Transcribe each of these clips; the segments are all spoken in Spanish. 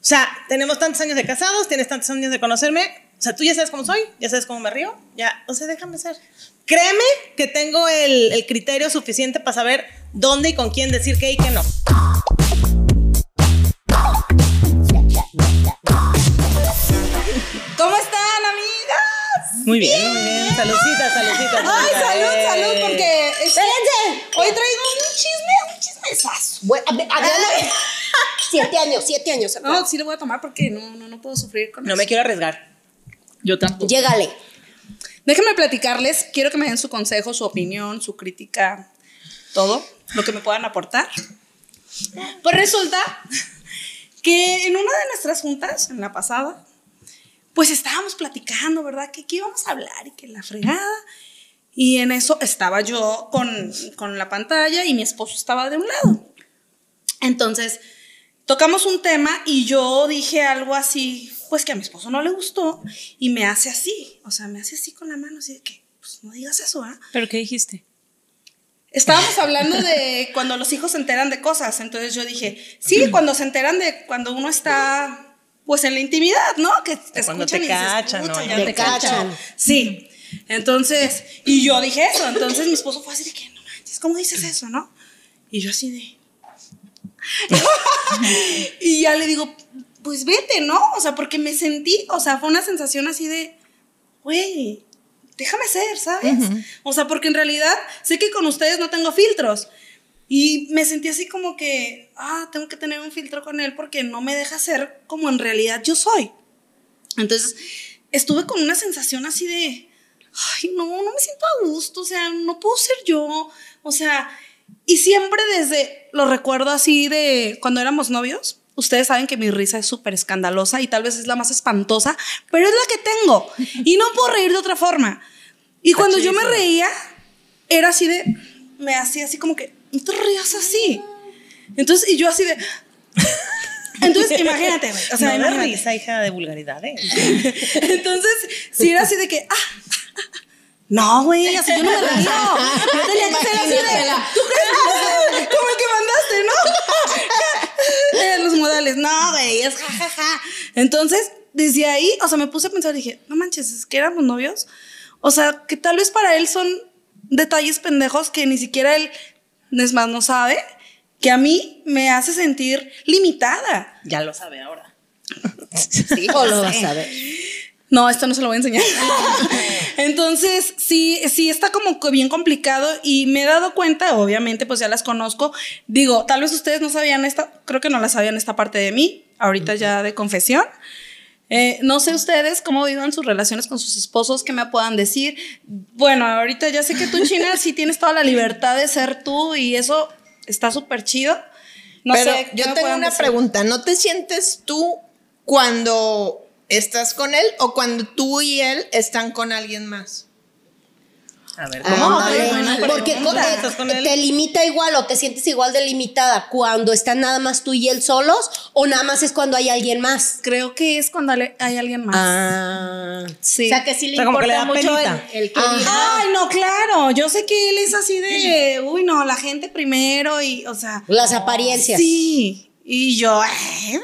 O sea, tenemos tantos años de casados, tienes tantos años de conocerme. O sea, tú ya sabes cómo soy, ya sabes cómo me río, ya, o sea, déjame ser. Créeme que tengo el, el criterio suficiente para saber dónde y con quién decir que y que no. ¿Cómo están, amigas? Muy bien, muy bien. Saludcita, saludcita. Ay, salud, salud, porque este- Espérense. hoy traigo un chisme, Adriana, siete años, siete años. No, sí lo voy a tomar porque no, no, no puedo sufrir con No eso. me quiero arriesgar. Yo tampoco. Llégale. Déjenme platicarles, quiero que me den su consejo, su opinión, su crítica, todo lo que me puedan aportar. Pues resulta que en una de nuestras juntas, en la pasada, pues estábamos platicando, ¿verdad? Que qué íbamos a hablar y que la fregada. Y en eso estaba yo con, con la pantalla y mi esposo estaba de un lado. Entonces, tocamos un tema y yo dije algo así, pues que a mi esposo no le gustó y me hace así, o sea, me hace así con la mano, así de que, pues no digas eso, ¿ah? ¿Pero qué dijiste? Estábamos hablando de cuando los hijos se enteran de cosas, entonces yo dije, sí, cuando se enteran de cuando uno está pues en la intimidad, ¿no? Que te Cuando escuchan te y se cachan, escuchan, ¿no? ya Te cachan. Sí. Entonces, y yo dije eso, entonces mi esposo fue así de que, no manches, ¿cómo dices eso, no? Y yo así de... y ya le digo, pues vete, ¿no? O sea, porque me sentí, o sea, fue una sensación así de, güey, déjame ser, ¿sabes? O sea, porque en realidad sé que con ustedes no tengo filtros. Y me sentí así como que, ah, tengo que tener un filtro con él porque no me deja ser como en realidad yo soy. Entonces, estuve con una sensación así de, ay, no, no me siento a gusto, o sea, no puedo ser yo, o sea, y siempre desde, lo recuerdo así de cuando éramos novios, ustedes saben que mi risa es súper escandalosa y tal vez es la más espantosa, pero es la que tengo y no puedo reír de otra forma. Y cuando yo me reía, era así de, me hacía así como que, no te rías así. Entonces, y yo así de... Entonces, imagínate, o sea, no imagínate. risa, hija de vulgaridades. Entonces, si era así de que, ah, ah, ah. No, güey, así yo no me río. Yo tenía que ser así de, ¿tú crees? Como el que mandaste, ¿no? Eh, Los modales, no, güey, es jajaja. Entonces, desde ahí, o sea, me puse a pensar, dije, no manches, es que éramos novios. O sea, que tal vez para él son detalles pendejos que ni siquiera él, es más, no sabe, que a mí me hace sentir limitada. Ya lo sabe ahora. Sí, o lo vas a ver. No, esto no se lo voy a enseñar. Entonces, sí, sí está como que bien complicado y me he dado cuenta, obviamente, pues ya las conozco. Digo, tal vez ustedes no sabían esta, creo que no la sabían esta parte de mí, ahorita ya de confesión. Eh, no sé ustedes cómo vivan sus relaciones con sus esposos, qué me puedan decir. Bueno, ahorita ya sé que tú, China, sí tienes toda la libertad de ser tú y eso está súper chido. No Pero sé, ¿qué yo tengo una decir? pregunta. ¿No te sientes tú cuando estás con él o cuando tú y él están con alguien más? A ver, Ah, ¿cómo? vale. Buena Porque pregunta. co- ¿Estás con eh, te limita igual o te sientes igual de limitada cuando están nada más tú y él solos o nada más es cuando hay alguien más. Creo que es cuando hay alguien más. Ah, sí. O sea, que sí le O sea, le importa da mucho el, que. Ay, no, claro. Yo sé que él es así de, uy, no, la gente primero y, o sea. las apariencias. Sí. Y yo, ay,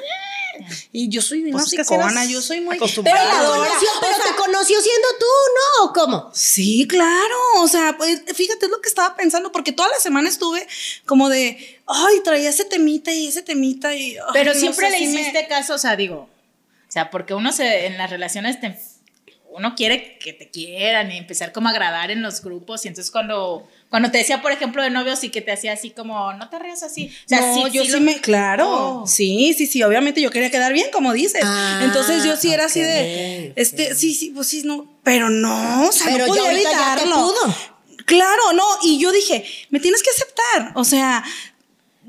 y yo soy una Pues psicona, yo soy muy. Pero, pero te conoció siendo tú, ¿no? ¿O cómo? Sí, claro. O sea, pues fíjate, es lo que estaba pensando, porque toda la semana estuve como de, ay, traía ese temita y ese temita y. ay, Pero no siempre sé, le me- hiciste caso, o sea, digo, o sea, porque uno se, en las relaciones te- uno quiere que te quieran y empezar como a agradar en los grupos y entonces cuando, cuando te decía, por ejemplo, de novios y que te hacía así como, no te rías así. O sea, no, sí, yo sí sí, lo- me, claro, Oh. sí, sí, sí, obviamente yo quería quedar bien, como dices. Ah, Entonces yo sí era así de, este, sí, sí, pues sí, no, pero no, o sea, Pero no podía evitarlo. pudo. Claro, no, y yo dije, me tienes que aceptar, o sea,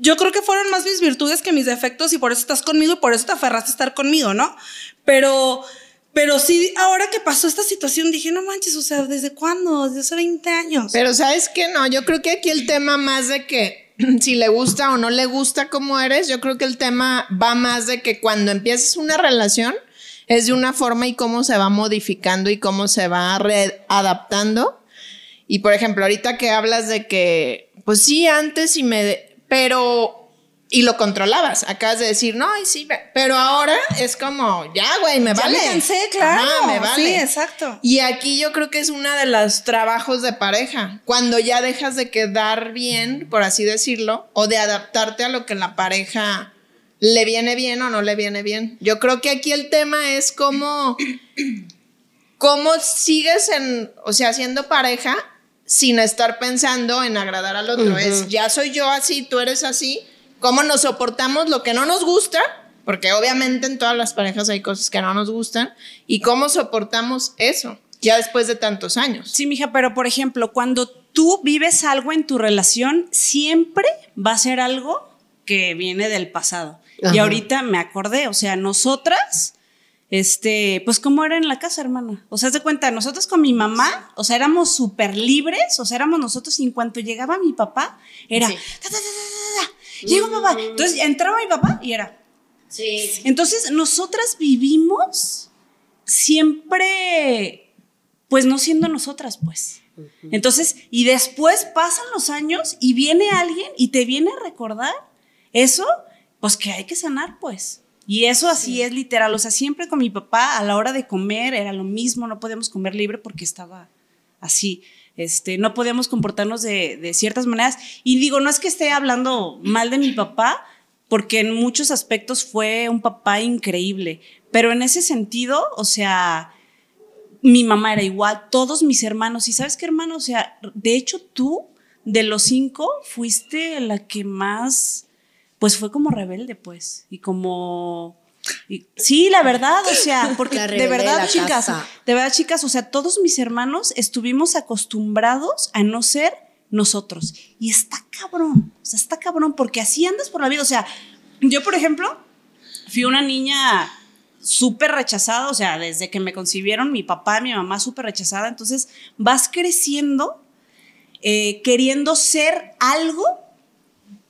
yo creo que fueron más mis virtudes que mis defectos y por eso estás conmigo y por eso te aferraste a estar conmigo, ¿no? Pero, pero sí, ahora que pasó esta situación, dije, no manches, o sea, ¿desde cuándo? Desde hace 20 años. Pero sabes que no, yo creo que aquí el tema más de que si le gusta o no le gusta como eres, yo creo que el tema va más de que cuando empiezas una relación es de una forma y cómo se va modificando y cómo se va readaptando. Y por ejemplo, ahorita que hablas de que, pues sí, antes y me... Pero y lo controlabas. Acabas de decir, no, y sí, pero ahora es como, ya, güey, me Ya vale. me cansé, claro. Ajá, me vale. Sí, exacto. Y aquí yo creo que es uno de los trabajos de pareja, cuando ya dejas de quedar bien, por así decirlo, o de adaptarte a lo que la pareja le viene bien o no le viene bien. Yo creo que aquí el tema es cómo, cómo sigues en, o sea, siendo pareja sin estar pensando en agradar al otro. Es, ya soy yo así, tú eres así. ¿Cómo nos soportamos lo que no nos gusta? Porque obviamente en todas las parejas hay cosas que no nos gustan. ¿Y cómo soportamos eso? Ya después de tantos años. Sí, mija, pero por ejemplo, cuando tú vives algo en tu relación, siempre va a ser algo que viene del pasado. Y ahorita me acordé, o sea, nosotras, este, pues cómo era en la casa, hermana. O sea, haz de cuenta, nosotros con mi mamá, o sea, éramos súper libres, o sea, éramos nosotros y en cuanto llegaba mi papá, era, Sí. ta, llegó papá. Entonces entraba mi papá y era, Sí. entonces, nosotras vivimos siempre, pues no siendo nosotras, pues. Entonces, y después pasan los años y viene alguien y te viene a recordar eso, pues que hay que sanar, pues. Y eso así es literal. O sea, siempre con mi papá a la hora de comer era lo mismo, no podíamos comer libre porque estaba así. Este, no podíamos comportarnos de, de ciertas maneras. Y digo, no es que esté hablando mal de mi papá, porque en muchos aspectos fue un papá increíble. Pero en ese sentido, o sea, mi mamá era igual, todos mis hermanos. ¿Y sabes qué, hermano? O sea, de hecho tú, de los cinco, fuiste la que más, pues fue como rebelde, pues. Y como... y- sí, la verdad, o sea, porque de verdad, chicas, casa. de verdad, chicas, o sea, todos mis hermanos estuvimos acostumbrados a no ser nosotros. Y está cabrón, o sea, está cabrón, porque así andas por la vida. O sea, yo, por ejemplo, fui una niña súper rechazada, o sea, desde que me concibieron mi papá y mi mamá súper rechazada, entonces vas creciendo eh, queriendo ser algo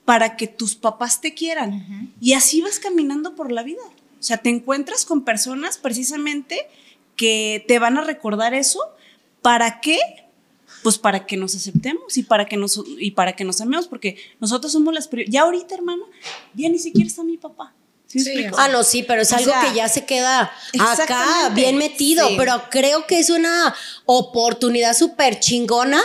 para que tus papás te quieran. Y así vas caminando por la vida. O sea, te encuentras con personas precisamente que te van a recordar eso. ¿Para qué? Pues para que nos aceptemos y para que nos, y para que nos amemos, porque nosotros somos las prioridades. Ya ahorita, hermana, ya ni siquiera está mi papá. ¿Sí me Sí? Ah, no, sí, pero es O algo sea, que ya se queda acá bien metido, Sí. pero creo que es una oportunidad súper chingona,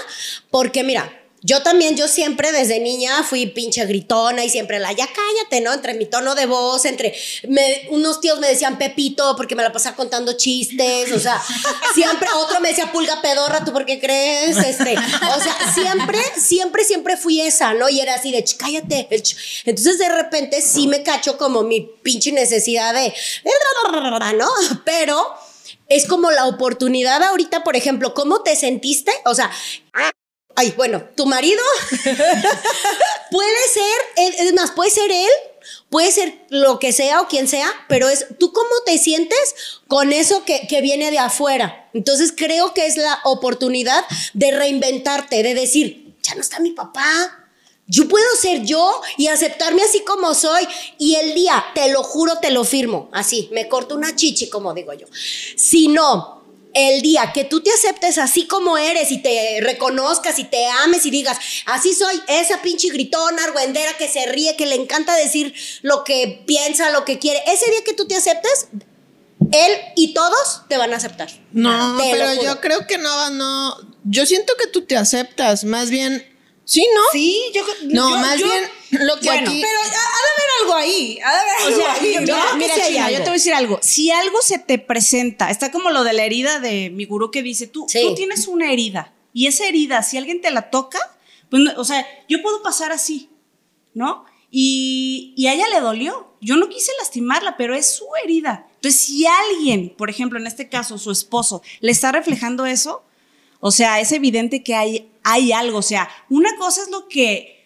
porque mira, yo también, yo siempre desde niña fui pinche gritona y siempre la, ya cállate, ¿no? Entre mi tono de voz, entre, me- unos tíos me decían Pepito porque me la pasaba contando chistes, o sea, siempre, otro me decía Pulga Pedorra, ¿tú por qué crees? Este, o sea, siempre, siempre, siempre fui esa, ¿no? Y era así de, "Ch, cállate. el ch". Entonces de repente sí me cacho como mi pinche necesidad de, ¿no? Pero es como la oportunidad ahorita, por ejemplo, ¿cómo te sentiste? O sea, ay, bueno, tu marido puede ser, es más, puede ser él, puede ser lo que sea o quien sea, pero es tú cómo te sientes con eso que, que viene de afuera. Entonces creo que es la oportunidad de reinventarte, de decir, ya no está mi papá. Yo puedo ser yo y aceptarme así como soy. Y el día, te lo juro, te lo firmo. Así, me corto una chichi, como digo yo. Si no, el día que tú te aceptes así como eres y te reconozcas y te ames y digas, así soy, esa pinche gritona, argüendera que se ríe, que le encanta decir lo que piensa, lo que quiere, ese día que tú te aceptes, él y todos te van a aceptar. No, Te pero yo creo que no, no. Yo siento que tú te aceptas, más bien. Sí, ¿no? Sí, yo No, yo- más yo- bien lo que bueno, aquí. pero ha, ha de haber algo ahí. Ha de haber O algo sea, ahí. yo- ¿no? mira, mira, China, yo te voy a decir algo. Si algo se te presenta, está como lo de la herida de mi gurú que dice, tú, Sí. tú tienes una herida y esa herida, si alguien te la toca, pues, no- o sea, yo puedo pasar así, ¿no? Y, y a ella le dolió. Yo no quise lastimarla, pero es su herida. Entonces, si alguien, por ejemplo, en este caso, su esposo, le está reflejando eso, o sea, es evidente que hay, hay algo. O sea, una cosa es lo que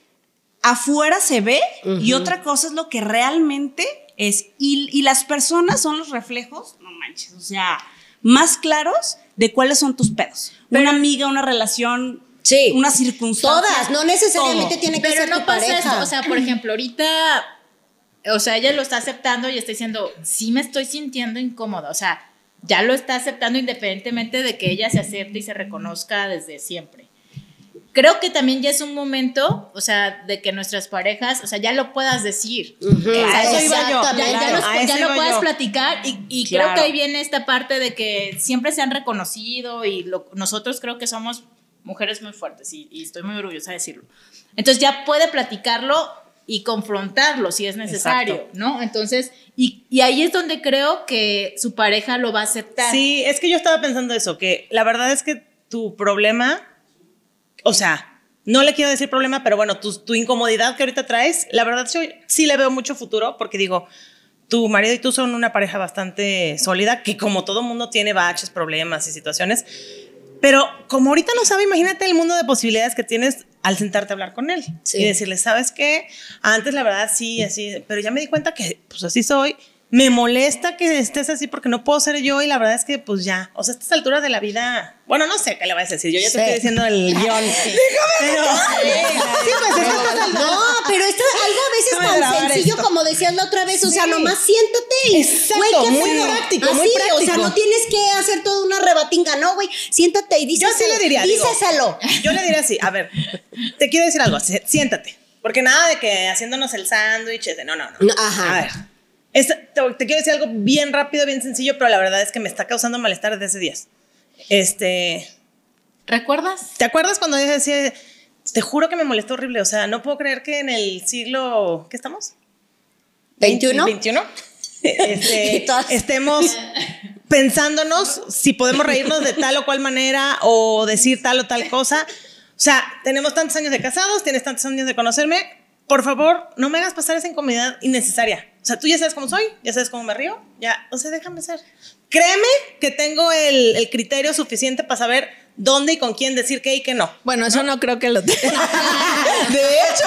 afuera se ve y otra cosa es lo que realmente es. Y, y las personas son los reflejos, no manches, o sea, más claros de cuáles son tus pedos. una amiga, una relación, Sí. una circunstancia. Todas, no necesariamente todo. tiene que Pero ser no tu pasa pareja. esto. O sea, por ejemplo, ahorita, o sea, ella lo está aceptando y está diciendo, sí me estoy sintiendo incómoda. O sea, ya lo está aceptando independientemente de que ella se acepte y se reconozca desde siempre. creo que también ya es un momento, o sea, de que nuestras parejas, o sea, ya lo puedas decir. A eso iba yo. Exactamente. Ya, ya Claro, los- a ya eso lo puedas yo. platicar y, y creo que ahí viene esta parte de que siempre se han reconocido y lo- nosotros creo que somos mujeres muy fuertes y, y estoy muy orgullosa de decirlo. Entonces ya puede platicarlo y confrontarlo si es necesario, Exacto. ¿no? Entonces, y, y ahí es donde creo que su pareja lo va a aceptar. Sí, es que yo estaba pensando eso, que la verdad es que tu problema, o sea, no le quiero decir problema, pero bueno, tu, tu incomodidad que ahorita traes, la verdad yo sí le veo mucho futuro porque digo, tu marido y tú son una pareja bastante sólida, que como todo mundo tiene baches, problemas y situaciones, pero como ahorita no sabe, imagínate el mundo de posibilidades que tienes al sentarte a hablar con él Sí. y decirle, ¿sabes qué? Antes la verdad sí, así, pero ya me di cuenta que pues así soy. Me molesta que estés así porque no puedo ser yo y la verdad es que pues ya, o sea, a estas alturas de la vida, bueno, no sé qué le vas a decir, yo ya Sí. te estoy diciendo el guion. Pero, sí, pues es que No, pero esto es algo a veces tan sencillo esto. como decías la otra vez, o sea, Sí. nomás siéntate y Exacto, güey, ¿qué muy práctico, muy Así, O sea, no tienes que hacer toda una rebatinga, no, güey, siéntate y Yo díselo. sí le diría, digo, díselo. Yo le diría así, a ver, te quiero decir algo, si- siéntate. Porque nada de que haciéndonos el sándwich, no, no. No, ajá. A ver, esta- te, te quiero decir algo bien rápido, bien sencillo, pero la verdad es que me está causando malestar desde hace días. Este, ¿Recuerdas? ¿te acuerdas cuando yo decía, te juro que me molestó horrible? O sea, no puedo creer que en el siglo, ¿qué estamos? 21. 21. Este, estemos pensándonos si podemos reírnos de tal o cual manera o decir tal o tal cosa. O sea, tenemos tantos años de casados, tienes tantos años de conocerme. Por favor, no me hagas pasar esa incomodidad innecesaria. O sea, tú ya sabes cómo soy, ya sabes cómo me río, ya, o sea, déjame ser. Créeme que tengo el, el criterio suficiente para saber dónde y con quién decir qué y qué no. Bueno, eso no, creo que lo tenga. De hecho,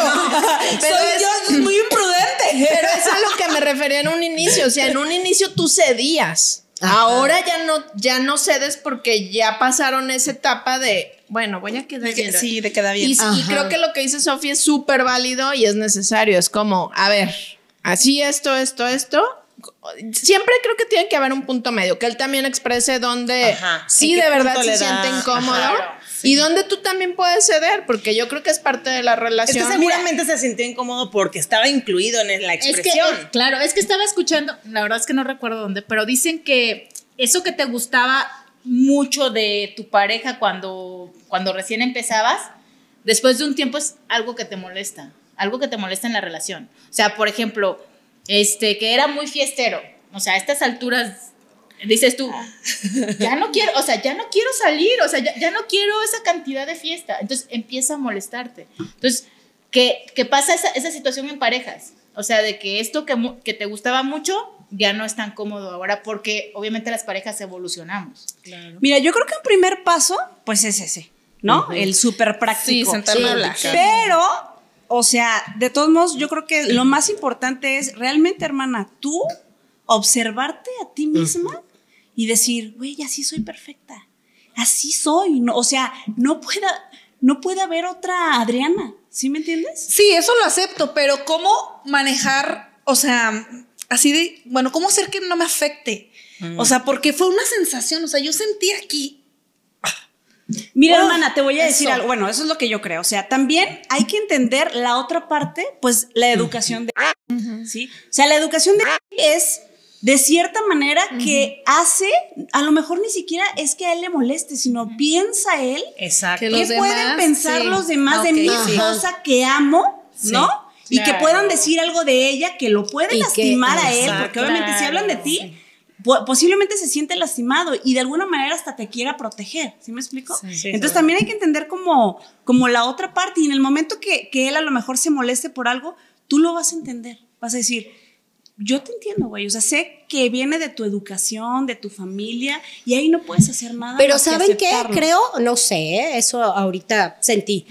pero Soy es, yo muy imprudente. pero es a lo que me refería en un inicio. O sea, en un inicio tú cedías. Ahora ya no, ya no cedes porque ya pasaron esa etapa de, bueno, voy a quedar bien. Sí, de queda bien. Y, creo que lo que dice Sofía es súper válido y es necesario. Es como, a ver, así esto, esto, esto. Siempre creo que tiene que haber un punto medio, que él también exprese donde Ajá. sí ¿En qué de verdad se siente incómodo Ajá, y donde tú también puedes ceder, porque yo creo que es parte de la Es relación. que seguramente se sintió incómodo porque estaba incluido en la Es que, expresión. eh, claro, es que estaba escuchando, la verdad es que no recuerdo dónde, pero dicen que eso que te gustaba mucho de tu pareja cuando, cuando recién empezabas, después de un tiempo es algo que te molesta, algo que te molesta en la relación. O sea, por ejemplo, este, que era muy fiestero, o sea, a estas alturas dices tú, ya no quiero, o sea, ya no quiero salir, o sea, ya, ya no quiero esa cantidad de fiesta. Entonces empieza a molestarte. Entonces, ¿qué, qué pasa esa, esa situación en parejas? O sea, de que esto que, que te gustaba mucho ya no es tan cómodo ahora porque obviamente las parejas evolucionamos. Mira, yo creo que un primer paso, pues es ese, ¿no? El súper práctico. Sí, sentarme Sí, a hablar. Pero, o sea, de todos modos, yo creo que lo más importante es realmente, hermana, tú observarte a ti misma y decir, güey, así soy perfecta. Así soy. No, o sea, no pueda, no puede haber otra Adriana. ¿Sí me entiendes? Sí, eso lo acepto, pero ¿cómo manejar, o sea, así de, bueno, cómo hacer que no me afecte? O sea, porque fue una sensación, o sea, yo sentí aquí. Mira, Oh, hermana, te voy a decir eso. algo. Bueno, eso es lo que yo creo. O sea, también hay que entender la otra parte, pues la educación de. ¿Sí? O sea, la educación de es de cierta manera que hace, a lo mejor ni siquiera es que a él le moleste, sino piensa él Exacto. Que ¿Qué pueden demás, pensar sí. los demás de mi sí. esposa que amo, ¿no? Y que puedan decir algo de ella que lo puede Y que- lastimar a él, Exacto, porque obviamente si claro, hablan de ti, po- posiblemente se siente lastimado y de alguna manera hasta te quiera proteger, ¿sí me explico? Sí, Entonces sí. también hay que entender como, como la otra parte y en el momento que, que él a lo mejor se moleste por algo, tú lo vas a entender, vas a decir, yo te entiendo, güey, o sea, sé que viene de tu educación, de tu familia y ahí no puedes hacer nada. Pero más que ¿saben qué? Creo, no sé, ¿eh? eso ahorita sentí.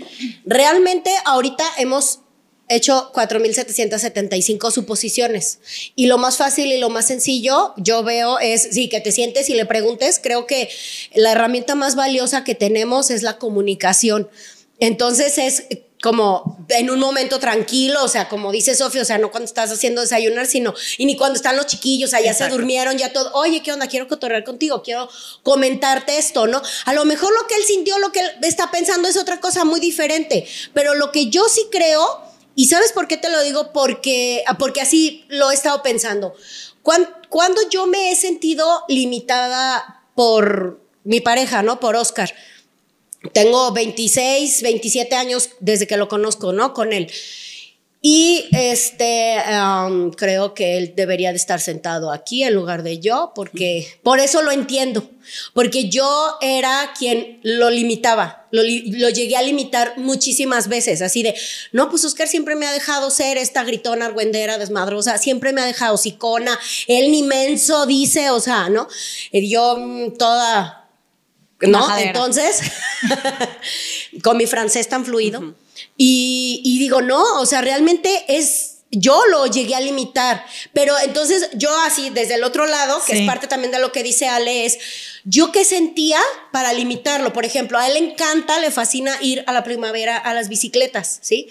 Realmente ahorita hemos hecho 4.775 suposiciones. Y lo más fácil y lo más sencillo, yo veo, es, sí, que te sientes y le preguntes. Creo que la herramienta más valiosa que tenemos es la comunicación. Entonces es como en un momento tranquilo, o sea, como dice Sofía, o sea, no cuando estás haciendo desayunar, sino, y ni cuando están los chiquillos, o sea, ya se durmieron, ya todo, oye, ¿qué onda? Quiero cotorrear contigo, quiero comentarte esto, ¿no? A lo mejor lo que él sintió, lo que él está pensando es otra cosa muy diferente, pero lo que yo sí creo, y ¿sabes por qué te lo digo? Porque, porque así lo he estado pensando. Cuando, cuando yo me he sentido limitada por mi pareja, ¿no? Por Oscar tengo 26, 27 años desde que lo conozco, ¿no? Con él. Y este, creo que él debería de estar sentado aquí en lugar de yo, porque por eso lo entiendo, porque yo era quien lo limitaba, lo, llegué a limitar muchísimas veces, así de, no, pues Oscar siempre me ha dejado ser esta gritona, argüendera, desmadrosa, siempre me ha dejado sicona, él ni menso dice, o sea, ¿no? Yo mm, toda ¿no? Entonces, con mi francés tan fluido. y, y digo, no, o sea, realmente es yo lo llegué a limitar, pero entonces yo así desde el otro lado, que es parte también de lo que dice Ale, es yo qué sentía para limitarlo. Por ejemplo, a él le encanta, le fascina ir a la primavera a las bicicletas, ¿sí?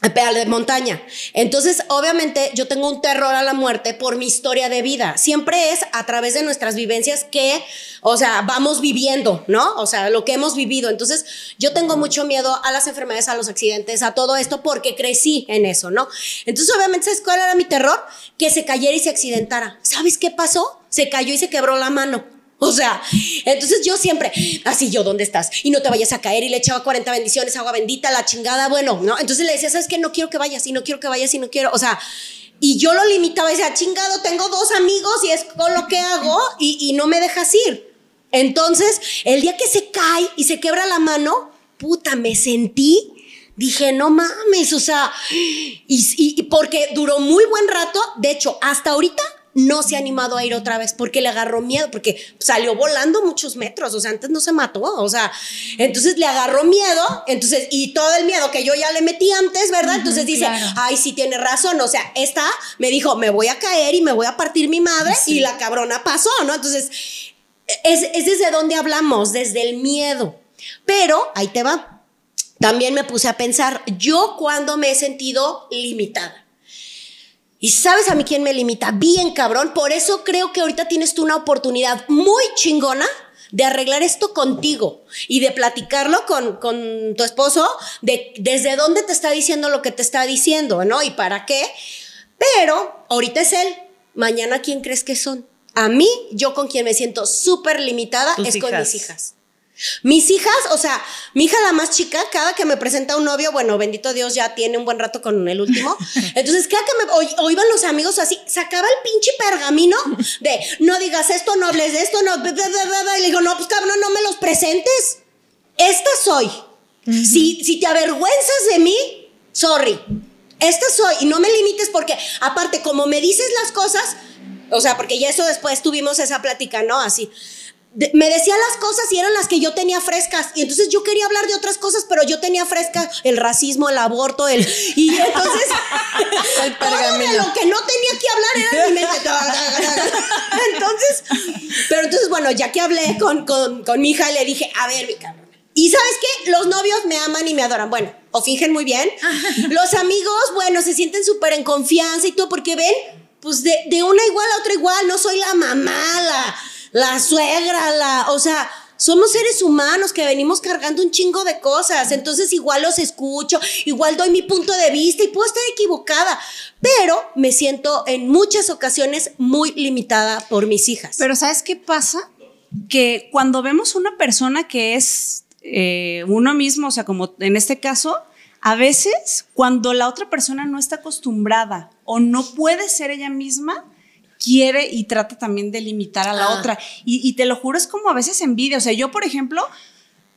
De montaña. Entonces, obviamente, yo tengo un terror a la muerte por mi historia de vida. Siempre es a través de nuestras vivencias que, o sea, vamos viviendo, ¿no? O sea, lo que hemos vivido. Entonces, yo tengo mucho miedo a las enfermedades, a los accidentes, a todo esto, porque crecí en eso, ¿no? Entonces, obviamente, ¿sabes cuál era mi terror? Que se cayera y se accidentara. ¿Sabes qué pasó? Se cayó y se quebró la mano. O sea, entonces yo siempre, así yo, ¿dónde estás? Y no te vayas a caer y le echaba 40 bendiciones, agua bendita, la chingada, bueno, ¿no? Entonces le decía, ¿sabes qué? No quiero que vayas y no quiero que vayas y no quiero, o sea, y yo lo limitaba y decía, chingado, tengo dos amigos y es con lo que hago y, y no me dejas ir. Entonces, el día que se cae y se quebra la mano, puta, me sentí dije, no mames, o sea, y, y, porque duró muy buen rato, de hecho, hasta ahorita no se ha animado a ir otra vez porque le agarró miedo, porque salió volando muchos metros, o sea, antes no se mató, o sea, entonces le agarró miedo, entonces, y todo el miedo que yo ya le metí antes, ¿verdad? Entonces dice, ay, sí tiene razón, o sea, esta me dijo, me voy a caer y me voy a partir mi madre, y la cabrona pasó, ¿no? Entonces, es, es desde donde hablamos, desde el miedo, pero ahí te va. También me puse a pensar, yo cuando me he sentido limitada. ¿Y sabes a mí quién me limita? Bien, cabrón. Por eso creo que ahorita tienes tú una oportunidad muy chingona de arreglar esto contigo y de platicarlo con, con tu esposo, de desde dónde te está diciendo lo que te está diciendo, ¿no? Y para qué. Pero ahorita es él. Mañana, ¿quién crees que son? A mí, yo con quien me siento súper limitada es con mis hijas. Mis hijas, o sea, mi hija la más chica, cada que me presenta un novio, bueno, bendito Dios, ya tiene un buen rato con el último. Entonces, cada que me o, iban los amigos así, sacaba el pinche pergamino de no digas esto, no hables de esto, no, y le digo, no, pues cabrón, no me los presentes. Esta soy. si, si te avergüenzas de mí, sorry. Esta soy. Y no me limites porque, aparte, como me dices las cosas, o sea, porque ya eso después tuvimos esa plática, ¿no? Así me decía las cosas y eran las que yo tenía frescas. Y entonces yo quería hablar de otras cosas, pero yo tenía fresca el racismo, el aborto, el. Y entonces. el pergamino. lo que no tenía que hablar era mi mente. entonces. Pero entonces, bueno, ya que hablé con, con, con mi hija, le dije, a ver, mi cabrón. Y sabes qué? Los novios me aman y me adoran. Bueno, o fingen muy bien. Los amigos, bueno, se sienten súper en confianza y todo, porque ven, pues de, de una igual a otra igual, no soy la mamá, la la suegra, la, o sea, somos seres humanos que venimos cargando un chingo de cosas, entonces igual los escucho, igual doy mi punto de vista y puedo estar equivocada, pero me siento en muchas ocasiones muy limitada por mis hijas. Pero ¿sabes qué pasa? Que cuando vemos una persona que es eh, uno mismo, o sea, como en este caso, a veces cuando la otra persona no está acostumbrada o no puede ser ella misma, quiere y trata también de limitar a la ah. otra. Y, te lo juro, es como a veces envidia. O sea, yo, por ejemplo,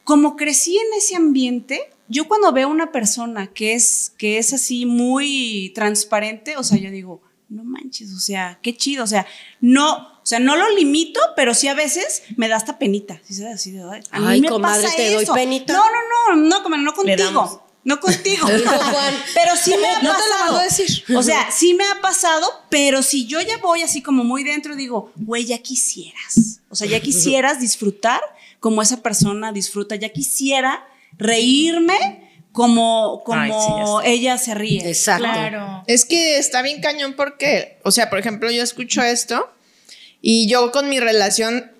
como crecí en ese ambiente, yo cuando veo una persona que es, que es así muy transparente, o sea, yo digo, no manches, o sea, qué chido, o sea, no, o sea, no lo limito, pero sí a veces me da hasta penita. Así de, a mí Ay, me comadre, pasa te doy penita. No, no, no, no, comadre, no contigo. No contigo. pero sí me ha pasado. No te lo mando a decir. O sea, sí me ha pasado, pero si yo ya voy así como muy dentro, digo, güey, ya quisieras. O sea, ya quisieras disfrutar como esa persona disfruta. Ya quisiera reírme como, como Ay, sí, ella se ríe. Exacto. Claro. Es que está bien cañón porque, o sea, por ejemplo, yo escucho esto y yo con mi relación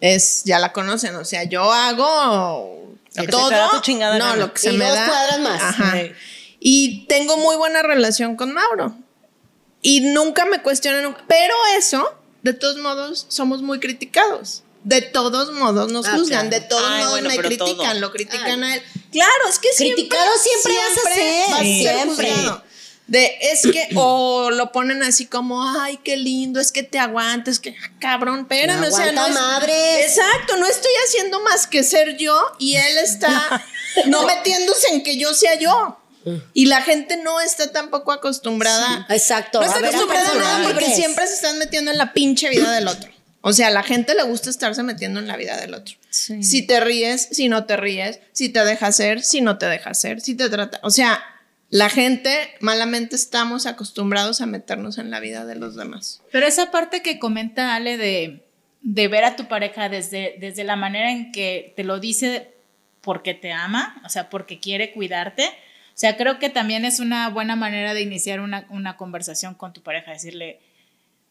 es, ya la conocen, o sea, yo hago Lo que se todo, te da tu chingada no, gana. lo que se Y me dos da. cuadras más. Ajá. Sí. Y tengo muy buena relación con Mauro. Y nunca me cuestionan, pero eso, de todos modos, somos muy criticados. De todos modos nos Ah, juzgan, claro. de todos Ay, modos bueno, me critican, todo. lo critican a él. Claro, es que Criticado siempre vas a ser, vas a ser siempre. juzgado. De, es que, o lo ponen así como, ay, qué lindo, es que te aguantas, que ah, cabrón, espérame, No o sea, no es- madres. Exacto, no estoy haciendo más que ser yo y él está no metiéndose en que yo sea yo. Y la gente no está tampoco acostumbrada. Exacto. No está a ver a acostumbrada a nada porque siempre se están metiendo en la pinche vida del otro. O sea, a la gente le gusta estarse metiendo en la vida del otro. Si te ríes, si no te ríes, si te deja hacer, si no te deja hacer, si te trata. O sea, la gente malamente estamos acostumbrados a meternos en la vida de los demás. Pero esa parte que comenta Ale de, de ver a tu pareja desde, desde la manera en que te lo dice porque te ama, o sea, porque quiere cuidarte. O sea, creo que también es una buena manera de iniciar una, una conversación con tu pareja, decirle,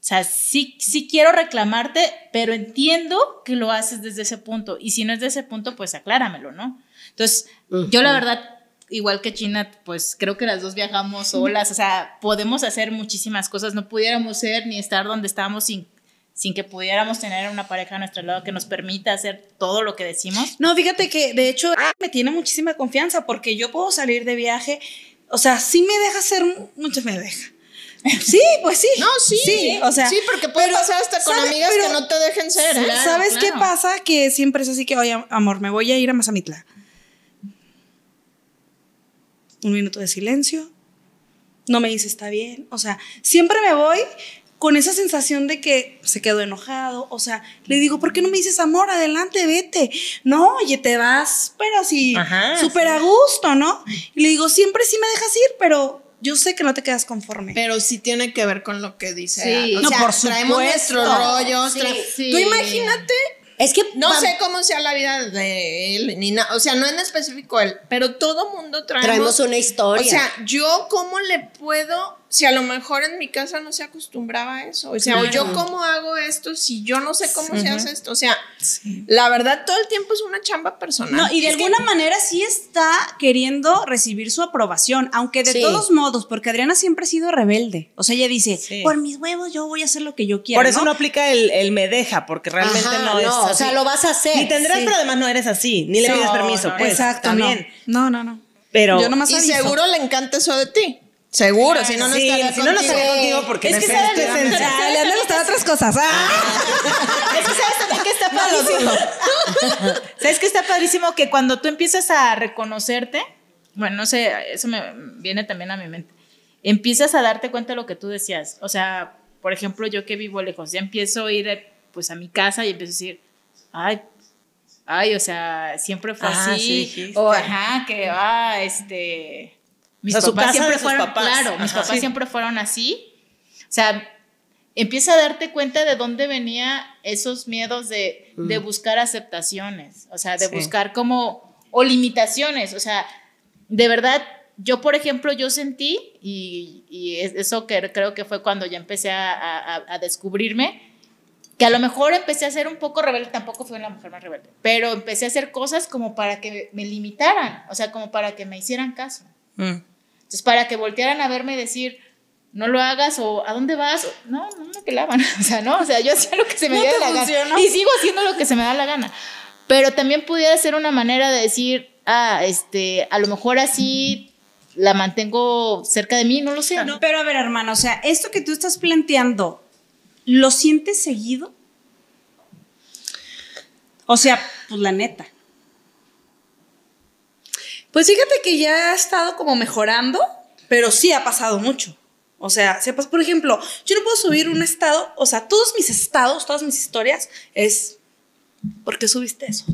o sea, sí, sí quiero reclamarte, pero entiendo que lo haces desde ese punto. Y si no es de ese punto, pues acláramelo, ¿no? Entonces, yo la verdad, igual que China, pues creo que las dos viajamos solas, o sea, podemos hacer muchísimas cosas, no pudiéramos ser ni estar donde estamos sin, sin que pudiéramos tener una pareja a nuestro lado que nos permita hacer todo lo que decimos. No, fíjate que de hecho me tiene muchísima confianza porque yo puedo salir de viaje. O sea, sí me deja hacer mucho, me deja. Sí, pues sí. No, sí. o sea. Sí, porque puede pero, pasar hasta con amigas Pero- que no te dejen ser. ¿eh? Claro, ¿Sabes qué pasa? Que siempre es así que, oye, amor, me voy a ir a Mazamitla. Un minuto de silencio. No me dice está bien. O sea, siempre me voy con esa sensación de que se quedó enojado. O sea, le digo, ¿por qué no me dices amor? Adelante, vete. No, oye, te vas, pero así, súper a gusto, ¿no? Y le digo, siempre sí me dejas ir, pero yo sé que no te quedas conforme. Pero sí tiene que ver con lo que dice. Sí. o No, sea, por traemos supuesto. nuestros rollos. Sí, tra- sí. Tú imagínate, Es que no sé cómo sea la vida de él, ni nada. O sea, no en específico él, pero todo mundo traemos. traemos una historia. O sea, yo cómo le puedo, si a lo mejor en mi casa no se acostumbraba a eso. O sea, o yo cómo hago esto si yo no sé cómo se hace esto. O sea, la verdad todo el tiempo es una chamba personal. No, y de Es que- alguna manera sí está queriendo recibir su aprobación, aunque de Sí. todos modos, porque Adriana siempre ha sido rebelde. O sea, ella dice, Sí. por mis huevos yo voy a hacer lo que yo quiera. Por eso no, aplica el, el me deja, porque realmente Ajá, no es no, así. o sea, lo vas a hacer. Ni tendrás, Sí. pero además no eres así. Ni le No, pides permiso, no, pues. Exacto, También. no. No, no, no. Pero. Yo nomás y aviso. seguro le encanta eso de ti. Seguro, si no, no Sí, estaría si no, no contigo. estaría contigo porque Es que me sabes, tu esencia. Le han de gustar otras cosas. Ah. Es que sabes también que está padrísimo. ¿Sabes que está padrísimo? Que cuando tú empiezas a reconocerte, bueno, no sé, eso me viene también a mi mente. Empiezas a darte cuenta de lo que tú decías. O sea, por ejemplo, yo que vivo lejos, ya empiezo a ir pues a mi casa y empiezo a decir, ay, ay, o sea, siempre fue Ah, así. sí, o ajá, que ah, este mis O sea, papás siempre fueron, papás. claro, mis Ajá. papás Sí. siempre fueron así. O sea, empieza a darte cuenta de dónde venía esos miedos de, de buscar aceptaciones, o sea, de Sí. buscar como, o limitaciones, o sea, de verdad, yo por ejemplo, yo sentí, y, y es- eso que creo que fue cuando ya empecé a, a- a descubrirme, que a lo mejor empecé a ser un poco rebelde, tampoco fui la mujer más rebelde, pero empecé a hacer cosas como para que me limitaran, o sea, como para que me hicieran caso. Mm. Entonces, para que voltearan a verme y decir, no lo hagas o ¿a dónde vas? O, no, no me pelaban. O sea, no, o sea, yo hacía lo que se me No diera la funcionó. gana. Y sigo haciendo lo que se me da la gana. Pero también pudiera ser una manera de decir, ah, este, a lo mejor así la mantengo cerca de mí, no lo sé. ¿no? Pero a ver, hermano, o sea, esto que tú estás planteando, ¿lo sientes seguido? O sea, pues la neta. Pues fíjate que ya ha estado como mejorando, pero sí ha pasado mucho. O sea, por ejemplo, yo no puedo subir un estado, o sea, todos mis estados, todas mis historias es, ¿por qué subiste eso?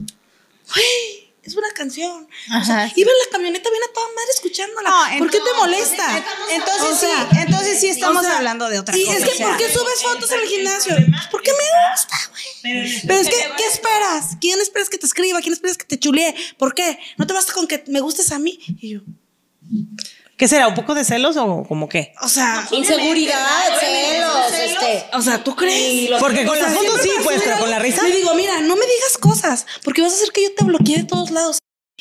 Es una canción. O sea, Ajá, sí. iba en la camioneta bien a toda madre escuchándola. ¿Por qué te molesta? Entonces O sea, sí, entonces sí estamos o sea, hablando de otra cosa. es que, o. ¿por qué subes fotos al gimnasio? Pues porque me gusta, güey. Pero es que, ¿qué esperas? ¿Quién esperas que te escriba? ¿Quién esperas que te chulee? ¿Por qué? ¿No te basta con que me gustes a mí? Y yo, ¿Qué será? ¿Un poco de celos o como qué? o sea, Inseguridad, celos, este. o sea, ¿tú crees? Porque con las fotos sí, pues, pero con la risa. Le digo, mira, no me digas cosas, porque vas a hacer que yo te bloquee de todos lados.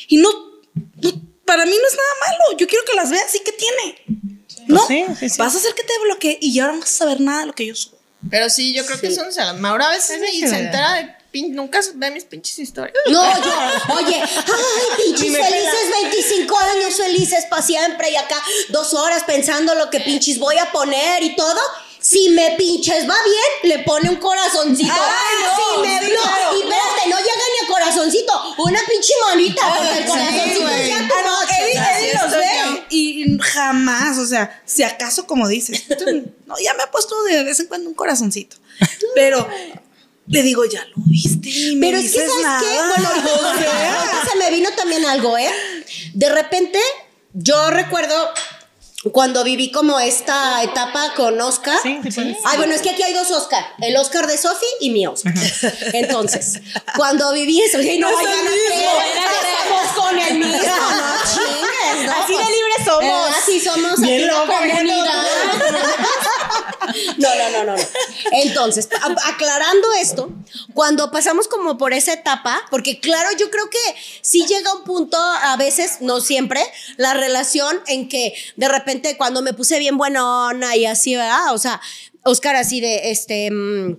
Y no, no, para mí no es nada malo. Yo quiero que las veas, ¿y qué tiene? No, sí, sí, sí. vas a hacer que te bloquee y ya no vas a saber nada de lo que yo subo. Pero sí, yo creo que son celos. Mauro a veces ni se entera de pin- nunca ve mis pinches historias. No, yo, oye, ay, pinches felices 25 años felices para siempre y acá dos horas pensando lo que pinches voy a poner y todo. Si me pinches va bien, le pone un corazoncito. Ay, no, Si me sí, no, claro, y espérate, no llega ni a corazoncito, una pinche manita, porque el corazoncito ya Ah, no, los ve y jamás, o sea, si acaso como dices, no, ya me ha puesto de vez en cuando un corazoncito, pero le digo, ya lo viste, ni me Pero es que, ¿sabes qué? nada. Bueno, O sea, se me vino también algo, ¿eh? De repente, yo recuerdo cuando viví como esta etapa con Oscar. Sí, sí puedes. Ay, bueno, es que aquí hay dos Oscar. El Oscar de Sofi y mi Oscar. Entonces, cuando viví eso, y no, No no mismo. estamos con el mismo, no chingues, ¿no? Así de libres somos. Eh, Así somos aquí Bien la loco, bien comunidad. No, no, no, no. Entonces, aclarando esto, cuando pasamos como por esa etapa, porque claro, yo creo que sí llega un punto, a veces, no siempre, la relación en que de repente cuando me puse bien buenona y así, ¿verdad? O sea, Oscar así de, este... mm,